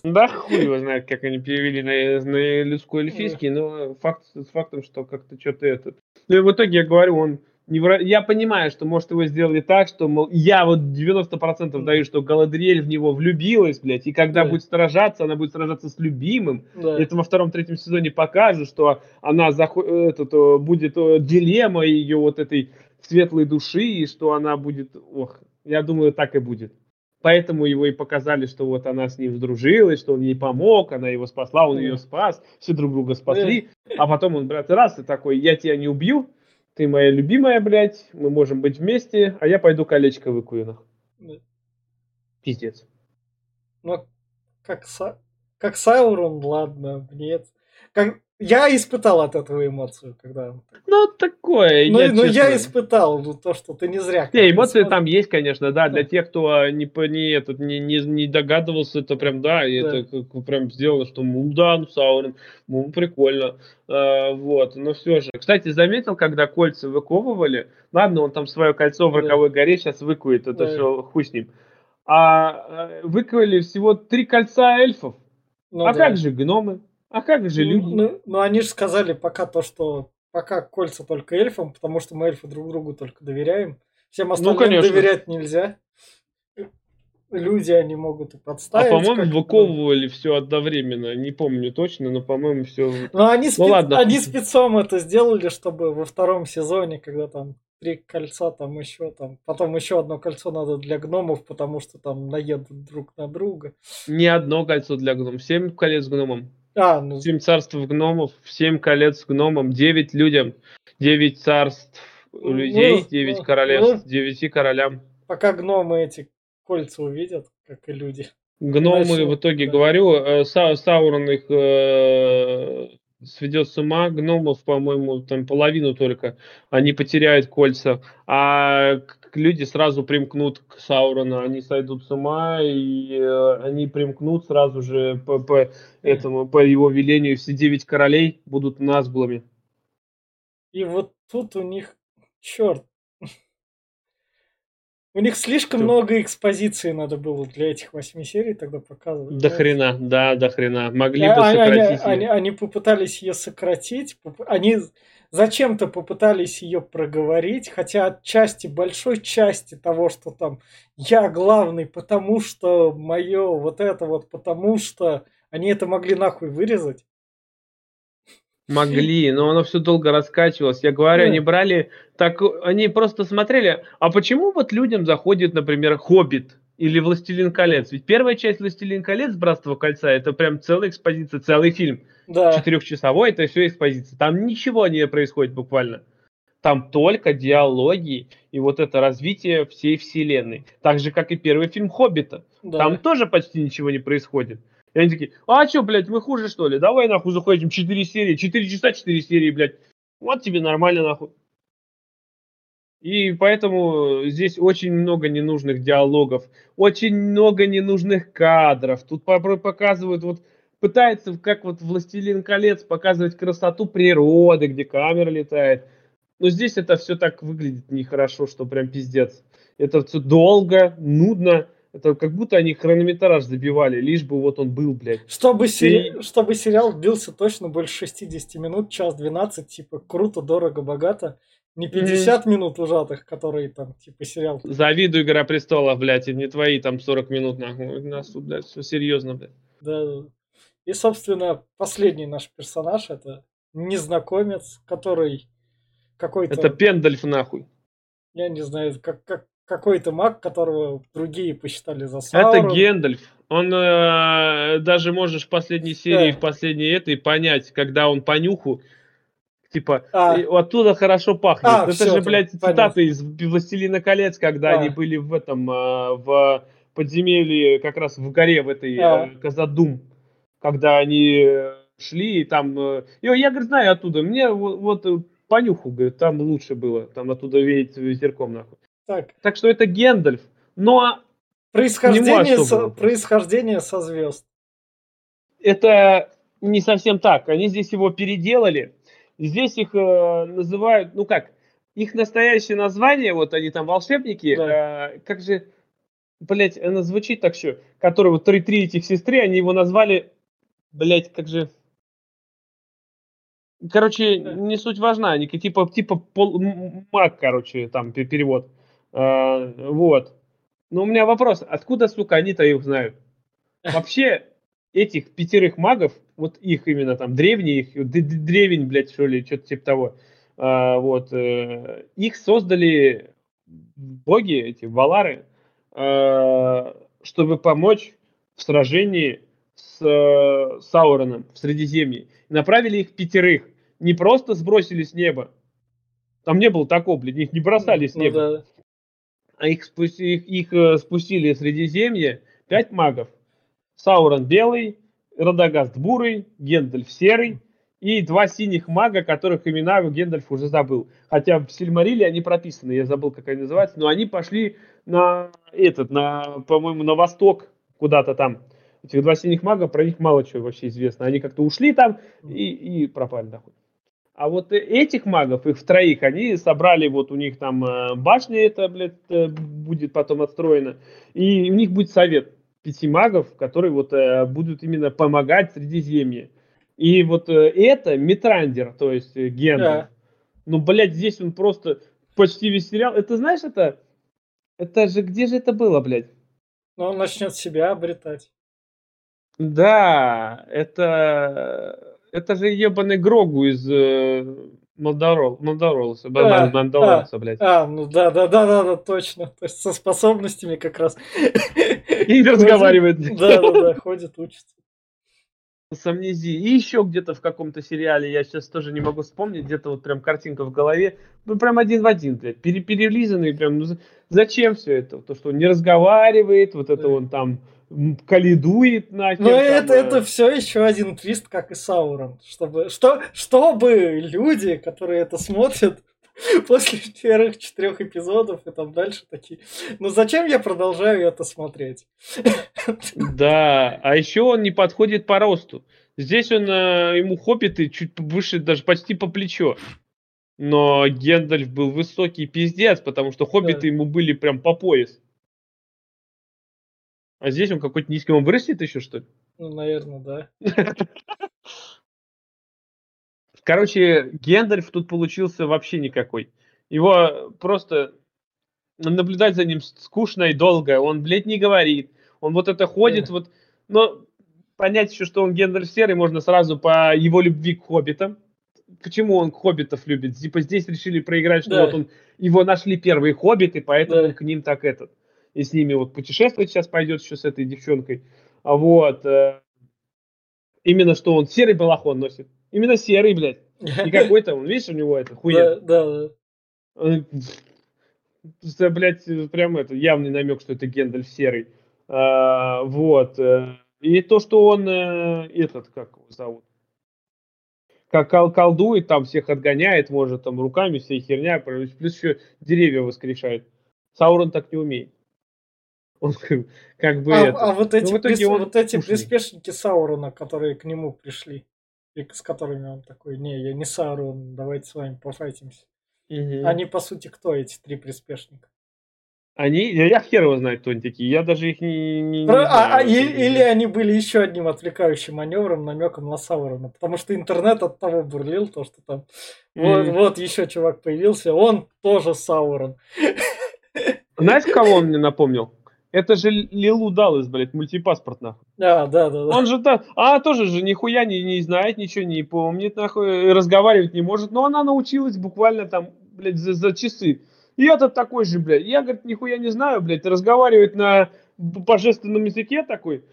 Да хуй его знает, как они перевели на, на людской эльфийский, но факт с фактом, что как-то что-то этот. Ну и в итоге я говорю, он не вра- Я понимаю, что, может, его сделали так, что, мол, я вот 90% даю, что Галадриэль в него влюбилась, блядь, и когда Да. будет сражаться, она будет сражаться с любимым, Да. Это во втором-третьем сезоне покажут, что она захо- этот, э, будет э, дилемма ее вот этой светлой души, и что она будет... Ох, я думаю, так и будет. Поэтому его и показали, что вот она с ним сдружилась, что он ей помог, она его спасла, он ее спас, все друг друга спасли. А потом он, брат, раз и такой, я тебя не убью, ты моя любимая, блядь, мы можем быть вместе, а я пойду колечко выкую. нахуй». Да. Пиздец. Но как, Са- как Саурон, ладно, нет. Как... Я испытал от этого эмоцию, когда... Ну, такое. Ну, я, ну, я испытал ну, то, что ты не зря. Не, эмоции смотришь. там есть, конечно, да. Для Да. тех, кто а, не, не, этот, не, не, не догадывался, это прям, да, и Да. это как прям сделано, что, ну да, ну Саурон, ну прикольно. А, вот, но все же. Кстати, заметил, когда кольца выковывали, ладно, он там свое кольцо в Да. роковой горе сейчас выкует, это Да. все хуй с ним. А э, выковали всего три кольца эльфов. Ну а да. как же гномы? А как же люди? Ну, ну, ну, они же сказали пока то, что пока кольца только эльфам, потому что мы эльфы друг другу только доверяем. Всем остальным Ну, конечно. доверять нельзя. Люди они могут и а подставить. по-моему, как-то. выковывали все одновременно. Не помню точно, но, по-моему, все Но они, спе- ладно. они спецом это сделали, чтобы во втором сезоне, когда там три кольца, там еще там, потом еще одно кольцо надо для гномов, потому что там наедут друг на друга. Не одно кольцо для гномов, семь колец гномам. А, ну, Семь царств гномов, семь колец гномам, девять людям, девять царств Ну, людей, ну, девять ну, королевств, ну. девяти королям. пока гномы эти кольца увидят, как и люди. Гномы, Иначе, в итоге да. говорю, э, Са- Саурон их э, сведет с ума, гномов, по-моему, там половину только, они потеряют кольца, а люди сразу примкнут к Саурону, они сойдут с ума, и э, они примкнут сразу же по, по этому, по его велению, все девять королей будут назглами. И вот тут у них, черт, у них слишком Что? много экспозиции надо было для этих восьми серий тогда показывать. До Ну, хрена, да, до хрена. Могли А- бы они, они- сократить. они- её. они попытались ее сократить, поп- они зачем-то попытались ее проговорить, хотя отчасти, большой части того, что там я главный, потому что мое вот это вот, потому что они это могли нахуй вырезать. Могли, но оно все долго раскачивалось. Я говорю, они брали, так они просто смотрели, а почему вот людям заходит, например, Хоббит или Властелин колец? Ведь первая часть Властелин колец, Братство кольца, это прям целая экспозиция, целый фильм. Да. Четырехчасовой, это все экспозиция. Там ничего не происходит буквально. Там только диалоги и вот это развитие всей вселенной. Так же, как и первый фильм Хоббита. да. Там тоже почти ничего не происходит. И они такие, а что, блядь, мы хуже, что ли? Давай, нахуй, заходим 4 серии, 4 часа, 4 серии, блядь. Вот тебе нормально, нахуй. И поэтому здесь очень много ненужных диалогов, очень много ненужных кадров. Тут по- по- показывают, вот пытается, как вот «Властелин колец», показывать красоту природы, где камера летает. Но здесь это все так выглядит нехорошо, что прям пиздец. Это все долго, нудно. Это как будто они хронометраж забивали, лишь бы вот он был, блядь. Чтобы, сери- чтобы сериал длился точно больше 60 минут, час 12, типа круто, дорого, богато. Не 50 минут ужатых, которые там, типа, сериал. Завидую Игра престолов, блядь, и не твои там 40 минут, нахуй. У нас тут, блядь, все серьезно, блядь. Да, да. И, собственно, последний наш персонаж это незнакомец, который какой-то... Это Пендальф, нахуй. Я не знаю, как, как, какой-то маг, которого другие посчитали за Саурон. Это Гендальф. Он э, даже можешь в последней серии, Да. в последней этой понять, когда он по нюху, типа, А. оттуда хорошо пахнет. А, Это всё, же, блядь, понятно. цитаты из «Властелина колец», когда А. они были в этом, э, в подземелье, как раз в горе в этой А. э, Казадум, когда они э, шли, и там... э, я, говорит, знаю оттуда, мне вот, вот э, по нюху, говорит, там лучше было, там оттуда веет ветерком, нахуй. Так, Так что это Гендальф. Но происхождение, что со, происхождение со звезд. это не совсем так. Они здесь его переделали. Здесь их э, называют, ну как, их настоящее название, вот они там волшебники, э, как же, блять, оно звучит так еще, которые вот три, три этих сестры, они его назвали, блять, как же, короче, Да. не суть важна, они типа, типа пол, маг, короче, там пе- перевод. Э, вот. Но у меня вопрос, откуда, сука, они-то их знают? Вообще, этих пятерых магов, вот их именно там, древний, их, д- д- древень, блядь, что ли, что-то типа того, а, вот, э, их создали боги, эти, валары, э, чтобы помочь в сражении с э, Сауроном в Средиземье. Направили их пятерых. Не просто сбросили с неба. Там не было такого, блядь, их не бросали с Ну неба да. А их, их, их, э, спустили в Средиземье пять магов. Саурон белый, Радагаст бурый, Гендальф серый и два синих мага, которых имена Гендальф уже забыл. Хотя в Сильмариле они прописаны, я забыл, как они называются, но они пошли на этот, на, по-моему, на восток куда-то там. Этих два синих мага, про них мало чего вообще известно. Они как-то ушли там и, и пропали нахуй. А вот этих магов, их в троих, они собрали, вот у них там э, башня эта, блядь, э, будет потом отстроена, и у них будет совет пяти магов, которые вот э, будут именно помогать Средиземье. И вот это Митрандер, то есть Гендальф. Да. Ну, блядь, здесь он просто почти весь сериал. Это знаешь, это... Это же, где же это было, блядь? Но он начнет себя обретать. Да, это... Это же ебаный Грогу из э, Молдоролса, Да, Ман- Мандалорца, блядь. А, ну да, да, да, да, да, точно. То есть со способностями как раз. И разговаривает. Да, да, да, ходит, учится. с амнезией. И еще где-то в каком-то сериале, я сейчас тоже не могу вспомнить, где-то вот прям картинка в голове, ну прям один в один, блядь, пере- перелизанный, прям, ну за- зачем все это? То, что он не разговаривает, вот это Да. он там калидует нахер. Но это, э, это все еще один твист, как и Саурон. Чтобы, что, чтобы люди, которые это смотрят после первых четырех эпизодов и там дальше такие, ну зачем я продолжаю это смотреть? Да, а еще он не подходит по росту. Здесь он, э, ему хоббиты чуть выше, даже почти по плечо. Но Гендальф был высокий пиздец, потому что хоббиты Да. ему были прям по пояс. А здесь он какой-то низкий, он вырастет еще, что ли? Ну, наверное, да. Короче, Гендальф тут получился вообще никакой. Его просто наблюдать за ним скучно и долго. Он, блядь, не говорит. Он вот это ходит, вот. Но понять еще, что он Гендальф серый, можно сразу по его любви к хоббитам. Почему он хоббитов любит? Типа здесь решили проиграть, что Да. вот он его нашли первые хоббиты, поэтому Да. он к ним так этот. И с ними вот путешествовать сейчас пойдет еще с этой девчонкой. А вот. э, именно что он серый балахон носит. Именно серый, блядь. Не какой-то, он, видишь, у него это Да, хуя. да, да. Это, блядь, прям это явный намек, что это Гендальф серый. А, вот. э, И то, что он э, этот, как его зовут? Как кол- колдует, там всех отгоняет, может, там руками вся херня, плюс еще деревья воскрешает. Саурон так не умеет. Он как- бы А, это. а вот эти, Ну, прис- он вот эти приспешники Саурона, которые к нему пришли, и с которыми он такой, не, я не Саурон, давайте с вами пофайтимся. Мгм. Они, по сути, кто эти три приспешника? Они, я, хер его знает, кто они такие. Я даже их не, не, не Про- знаю. а- а, и- или они были еще одним отвлекающим маневром, намеком на Саурона. Потому что интернет от того бурлил, то, что там вот, вот еще чувак появился, он тоже Саурон. Знаешь, кого он мне напомнил? Это же Лилу Даллас, блядь, мультипаспорт, нахуй. А, да, да, да. Он же так, а тоже же нихуя не, не знает, ничего не помнит, нахуй, разговаривать не может, но она научилась буквально там, блядь, за, за часы. И этот такой же, блядь, я, говорит, нихуя не знаю, блядь, разговаривать на божественном языке такой,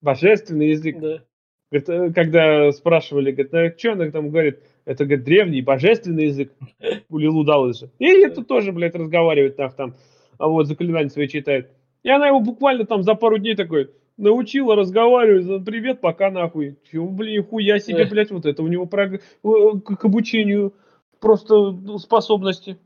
божественный язык. Да. Говорит, э, когда спрашивали, говорит, ну, что она там говорит, это, говорит, древний, божественный язык, у Лилу Даллас же. И это тоже, блядь, разговаривает так там, а вот заклинания свои читает. И она его буквально там за пару дней такой научила разговаривать, привет, пока нахуй. Чего, блин, хуя себе, блядь, вот это у него прог- э, к, к обучению просто ну, способности.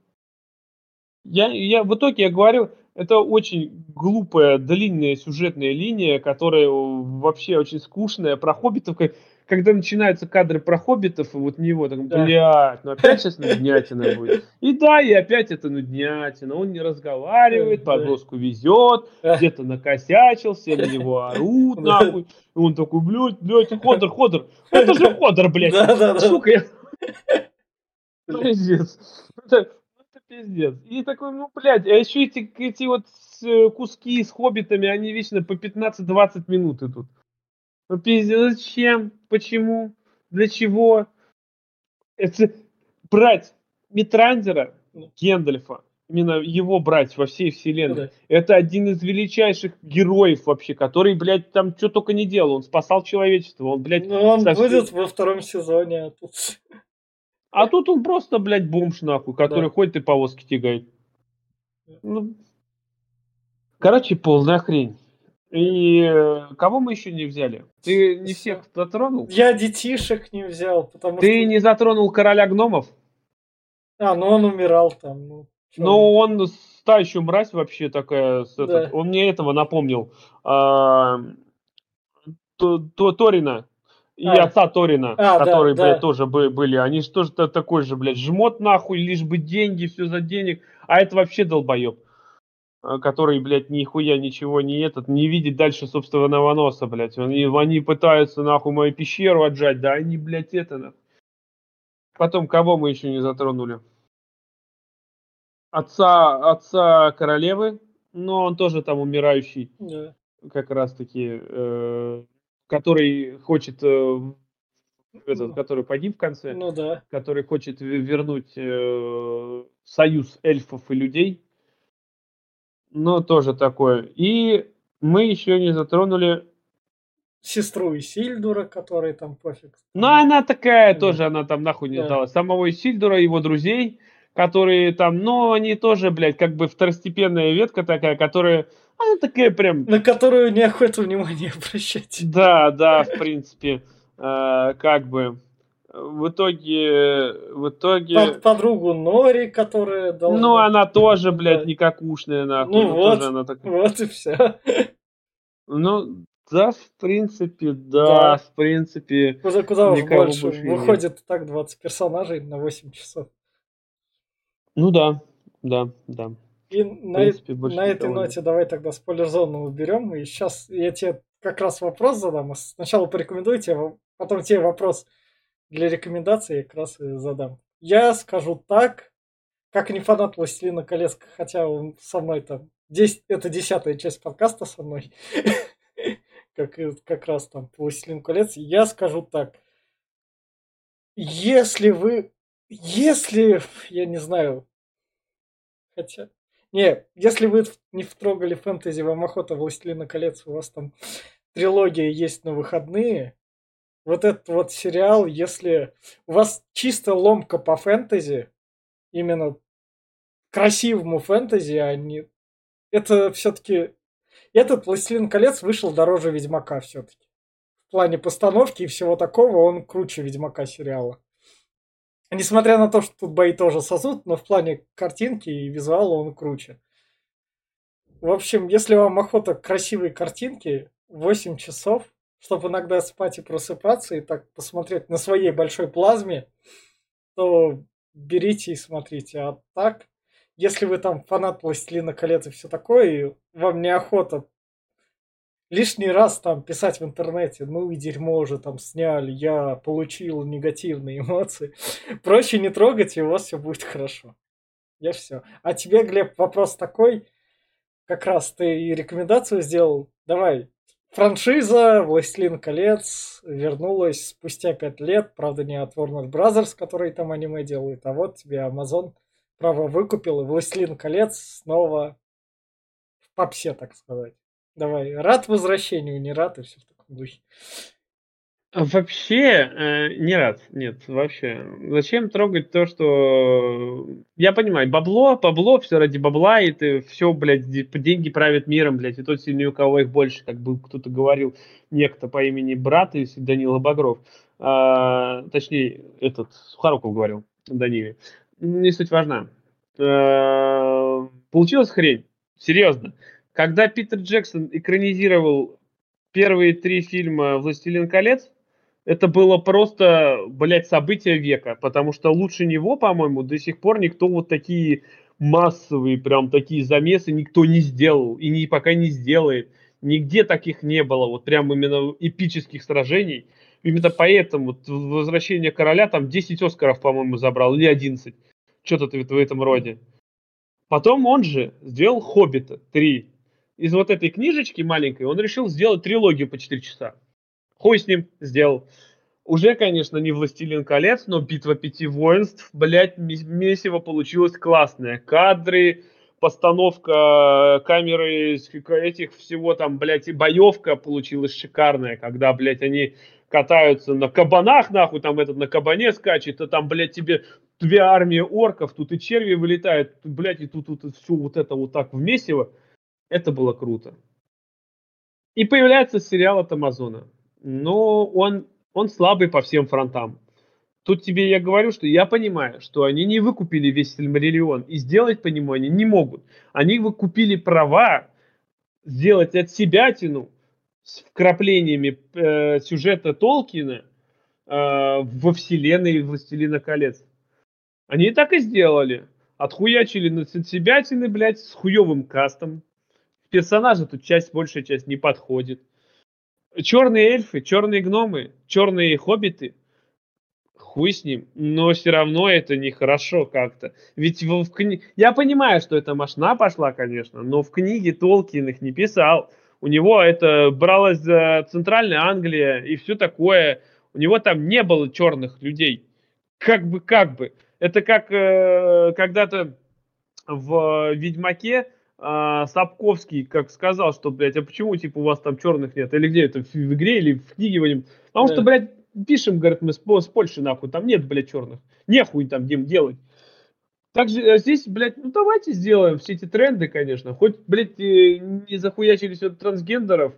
Я, я в итоге я говорю, это очень глупая, длинная сюжетная линия, которая вообще очень скучная. Про хоббитов, как- когда начинаются кадры про хоббитов, и вот него, так, Да. блядь, ну опять сейчас нуднятина будет. И да, и опять это нуднятина. Он не разговаривает, Да. подвозку везет, где-то накосячил, все на него орут, нахуй. И он такой, блядь, блядь, Ходор, Ходор. Это же Ходор, блядь. Да, да, да. Сука, я... Пиздец. Это, это пиздец. И такой, ну, блядь, а еще эти, эти вот э, куски с хоббитами, они вечно по 15-20 минут идут. Ну, пиздец, зачем? Почему? Для чего? Это брать Митрандера, Гендальфа, именно его брать во всей вселенной. да. Это один из величайших героев вообще, который, блядь, там что только не делал. Он спасал человечество. Он, блядь, Ну, он совсем- будет во втором сезоне. а тут- А тут он просто, блядь, бомж нахуй, который Да. ходит и повозки тягает. Ну, короче, полная хрень. И э, кого мы еще не взяли? Ты не всех затронул? Я детишек не взял, потому Ты что... не затронул короля гномов? А, ну он умирал там. Ну, Но он та еще мразь вообще такая. с Да. этот- он мне этого напомнил. А, То- То- Торина. И А. отца Торина, А, да, которые, да. блядь, тоже бы- были. Они же тоже та- такой же, блядь, жмот нахуй, лишь бы деньги, все за денег. А это вообще долбоеб. А, Который, блядь, нихуя ничего не этот, не видит дальше собственного носа, блядь. Они, они пытаются, нахуй, мою пещеру отжать, да они, блядь, это, нахуй. Потом, кого мы еще не затронули? Отца, отца королевы, но он тоже там умирающий Да. как раз таки, э, который хочет, э, этот, который погиб в конце, Ну да. который хочет ве- вернуть э, союз эльфов и людей. Ну, тоже такое. И мы еще не затронули. Сестру Исильдура, который там пофиг. Ну, она такая Да. тоже, она там нахуй не Да. сдалась. Самого Исильдура, его друзей, которые там, ну, они тоже, блядь, как бы второстепенная ветка такая, которая, она такая прям На которую неохота внимания обращать. Да, да, в принципе, э, как бы в итоге, в итоге, Под подругу Нори, которая должна... ну она тоже, блядь, никакушная нахуй, Ну ну, вот. тоже она такая. Вот и все. Ну да, в принципе, да, Да. в принципе, Куда, куда уж больше. больше нет. Выходит так 20 персонажей на 8 часов. ну да, да, да. И на, принципе, на этой никого нет. ноте давай тогда спойлер-зону уберем. И сейчас я тебе как раз вопрос задам. Сначала порекомендуйте, а потом тебе вопрос для рекомендации я как раз и задам. Я скажу так, как не фанат «Властелина колец», хотя он со мной там... 10, это десятая часть подкаста со мной. как, как раз там по «Властелину колец». Я скажу так. Если вы... Если, я не знаю, хотя... Не, если вы не втрогали фэнтези, вам охота «Властелина колец», у вас там трилогия есть на выходные, вот этот вот сериал, если у вас чисто ломка по фэнтези, именно красивому фэнтези, а не... Это все-таки... Этот «Властелин колец» вышел дороже «Ведьмака» все-таки. В плане постановки и всего такого он круче «Ведьмака» сериала. Несмотря на то, что тут бои тоже сосут, но в плане картинки и визуала он круче. В общем, если вам охота красивой картинки, 8 часов, чтобы иногда спать и просыпаться, и так посмотреть на своей большой плазме, то берите и смотрите. А так, если вы там фанат «Властелина колец» и все такое, и вам неохота лишний раз там писать в интернете, ну и дерьмо уже там сняли, я получил негативные эмоции. Проще не трогать, и у вас все будет хорошо. Я все. А тебе, Глеб, вопрос такой, как раз ты и рекомендацию сделал. Давай, франшиза «Властелин колец» вернулась спустя пять лет, правда не от Warner Brothers, которые там аниме делают, а вот тебе Amazon право выкупил, и «Властелин колец» снова в попсе, так сказать. Давай, рад возвращению, не рад, и все в таком духе. Вообще э, не рад, нет, вообще. Зачем трогать то, что... Я понимаю, бабло, бабло, все ради бабла, и ты все, блядь, деньги правят миром, блядь, и тот сильный, у кого их больше, как бы кто-то говорил, некто по имени брат, из Данила Багров, а, точнее, этот, Сухоруков говорил, Даниле. Не суть важна. А, получилась хрень, серьезно. Когда Питер Джексон экранизировал первые три фильма «Властелин колец», это было просто, блядь, событие века, потому что лучше него, по-моему, до сих пор никто вот такие массовые, прям такие замесы никто не сделал и ни, пока не сделает. Нигде таких не было, вот прям именно эпических сражений. Именно поэтому вот, «Возвращение короля» там 10 Оскаров, по-моему, забрал, или 11. Что-то в этом роде. Потом он же сделал «Хоббита» 3 из вот этой книжечки маленькой он решил сделать трилогию по 4 часа. Хуй с ним, сделал. Уже, конечно, не «Властелин колец», но «Битва пяти воинств», блядь, месиво получилось классное. Кадры, постановка камеры, этих всего там, блядь, и боевка получилась шикарная, когда, блядь, они катаются на кабанах, нахуй, там этот на кабане скачет, а там, блядь, тебе две армии орков, тут и черви вылетают, блядь, и тут, тут, тут все вот это вот так вместе. Это было круто. И появляется сериал от Амазона. Но он, он слабый по всем фронтам. Тут тебе я говорю, что я понимаю, что они не выкупили весь Сильмариллион. И сделать по нему они не могут. Они выкупили права сделать от себя тяну с вкраплениями э, сюжета Толкина э, во вселенной «Властелина колец». Они так и сделали. Отхуячили на себя тяны, блядь, с хуевым кастом персонажа тут часть, большая часть не подходит. Черные эльфы, черные гномы, черные хоббиты, хуй с ним, но все равно это нехорошо как-то. Ведь в, в кни... я понимаю, что это машина пошла, конечно, но в книге Толкин их не писал. У него это бралось за Центральная Англия и все такое. У него там не было черных людей. Как бы, как бы. Это как э, когда-то в Ведьмаке а, Сапковский, как сказал, что, блядь, а почему, типа, у вас там черных нет? Или где это, в, в игре или в книге? Будем? Потому да. что, блядь, пишем, говорит, мы с, с Польши, нахуй, там нет, блядь, черных. Нехуй там им делать. Также а здесь, блядь, ну давайте сделаем все эти тренды, конечно. Хоть, блядь, не захуячились от трансгендеров,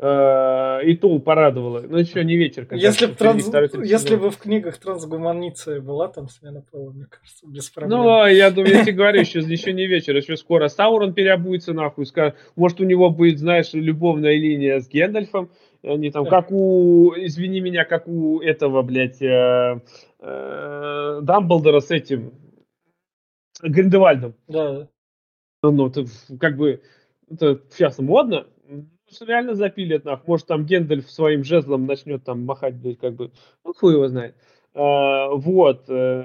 и то порадовало. Но еще не вечер. Если, бы транс... Если бы в книгах трансгуманиция была, там смена пола, мне кажется, без проблем. Ну, а я думаю, я тебе говорю, еще, еще не вечер, еще скоро Саурон переобуется нахуй, скажет, может у него будет, знаешь, любовная линия с Гендальфом, они там, как у, извини меня, как у этого, блядь, э, э, Дамблдора с этим, Гриндевальдом. Да. Ну, ну, это как бы, это сейчас модно, реально запилят, нах. Может, там Гендальф своим жезлом начнет там махать, блядь, как бы. Ну, хуй его знает. А, вот. Э,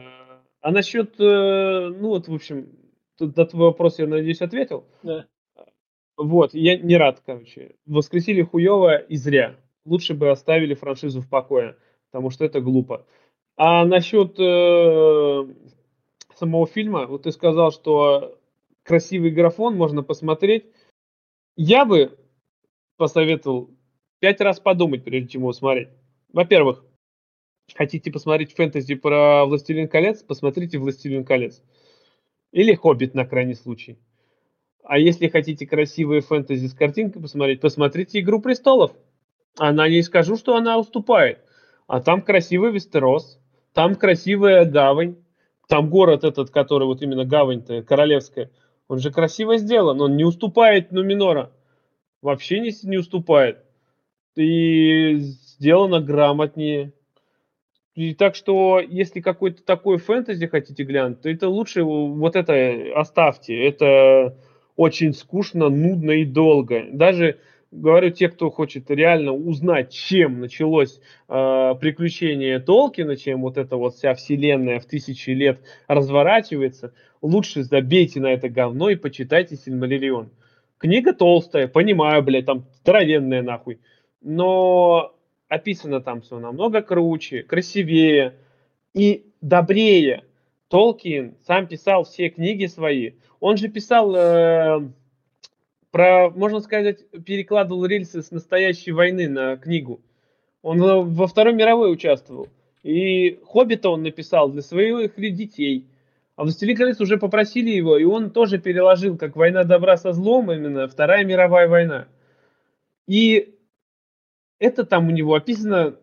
а насчет, э, ну вот, в общем, на твой вопрос я, надеюсь, ответил. Да. Вот, я не рад, короче. Воскресили хуево и зря. Лучше бы оставили франшизу в покое, потому что это глупо. А насчет э, самого фильма, вот ты сказал, что красивый графон можно посмотреть. Я бы посоветовал пять раз подумать, прежде чем его смотреть. Во-первых, хотите посмотреть фэнтези про «Властелин колец», посмотрите «Властелин колец». Или «Хоббит» на крайний случай. А если хотите красивые фэнтези с картинкой посмотреть, посмотрите «Игру престолов». Она не скажу, что она уступает. А там красивый Вестерос, там красивая гавань, там город этот, который вот именно гавань-то королевская, он же красиво сделан, он не уступает Нуминора вообще не, не уступает. И сделано грамотнее. И так что, если какой-то такой фэнтези хотите глянуть, то это лучше вот это оставьте. Это очень скучно, нудно и долго. Даже говорю, те, кто хочет реально узнать, чем началось э, приключение Толкина, чем вот эта вот вся вселенная в тысячи лет разворачивается, лучше забейте на это говно и почитайте Сильмариллион. Книга толстая, понимаю, блядь, там здоровенная нахуй. Но описано там все намного круче, красивее и добрее. Толкин сам писал все книги свои. Он же писал э, про, можно сказать, перекладывал рельсы с настоящей войны на книгу. Он во Второй мировой участвовал. И «Хоббита» он написал для своих детей. А «Властелин колец» уже попросили его, и он тоже переложил, как «Война добра со злом», именно Вторая мировая война. И это там у него описано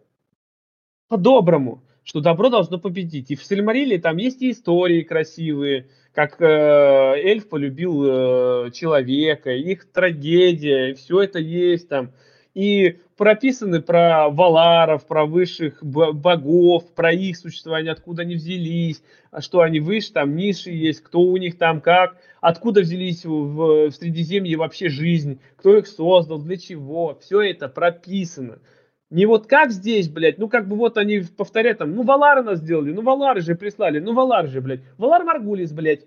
по-доброму, что добро должно победить. И в Сильмариле там есть и истории красивые, как э, эльф полюбил э, человека, их трагедия, все это есть там. И прописаны про валаров, про высших богов, про их существование, откуда они взялись, а что они выше, там ниши есть, кто у них там как, откуда взялись в, в Средиземье вообще жизнь, кто их создал, для чего, все это прописано. Не вот как здесь, блядь, ну как бы вот они повторяют там, ну Валары нас сделали, ну Валары же прислали, ну Валар же, блядь, Валар Маргулис, блядь.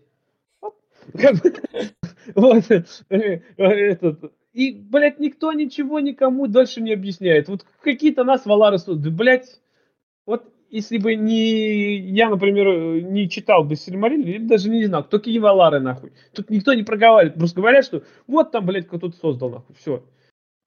Вот, этот, и, блядь, никто ничего никому дальше не объясняет. Вот какие-то нас Валары да, блядь, вот если бы не я, например, не читал бы Сильмариль, я даже не знал, кто какие Валары, нахуй. Тут никто не проговаривает, просто говорят, что вот там, блядь, кто-то создал, нахуй, все.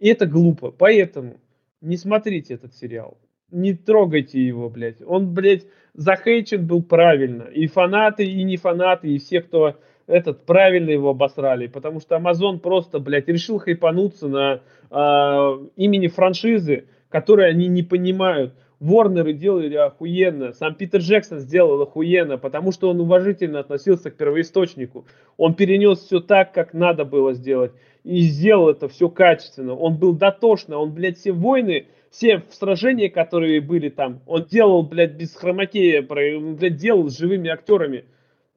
И это глупо, поэтому не смотрите этот сериал. Не трогайте его, блядь. Он, блядь, захейчен был правильно. И фанаты, и не фанаты, и все, кто этот правильно его обосрали. Потому что Amazon просто, блядь, решил хайпануться на э, имени франшизы, которые они не понимают. Ворнеры делали охуенно, сам Питер Джексон сделал охуенно, потому что он уважительно относился к первоисточнику. Он перенес все так, как надо было сделать. И сделал это все качественно. Он был дотошно, он, блядь, все войны, все сражения, которые были там, он делал, блядь, без хромакея, блядь, делал с живыми актерами.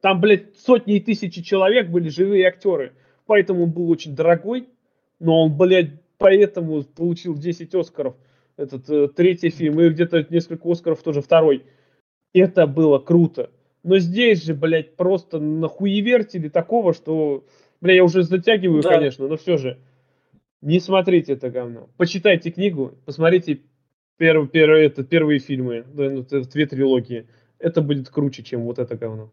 Там, блядь, сотни и тысячи человек были живые актеры. Поэтому он был очень дорогой, но он, блядь, поэтому получил 10 Оскаров этот э, третий фильм, и где-то несколько Оскаров тоже второй. Это было круто. Но здесь же, блядь, просто нахуевертили такого, что, бля, я уже затягиваю, да. конечно, но все же. Не смотрите это говно. Почитайте книгу, посмотрите перв, перв, это, первые фильмы, ну, две трилогии. Это будет круче, чем вот это говно.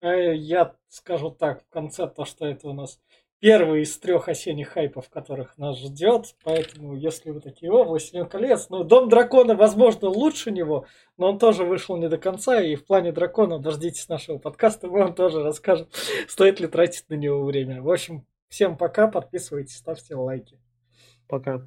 Э, я скажу так, в конце то, что это у нас первый из трех осенних хайпов, которых нас ждет. Поэтому, если вы такие, о, Властелин колец, ну, Дом дракона, возможно, лучше него, но он тоже вышел не до конца, и в плане дракона дождитесь нашего подкаста, мы вам тоже расскажем, стоит ли тратить на него время. В общем, всем пока, подписывайтесь, ставьте лайки. Пока.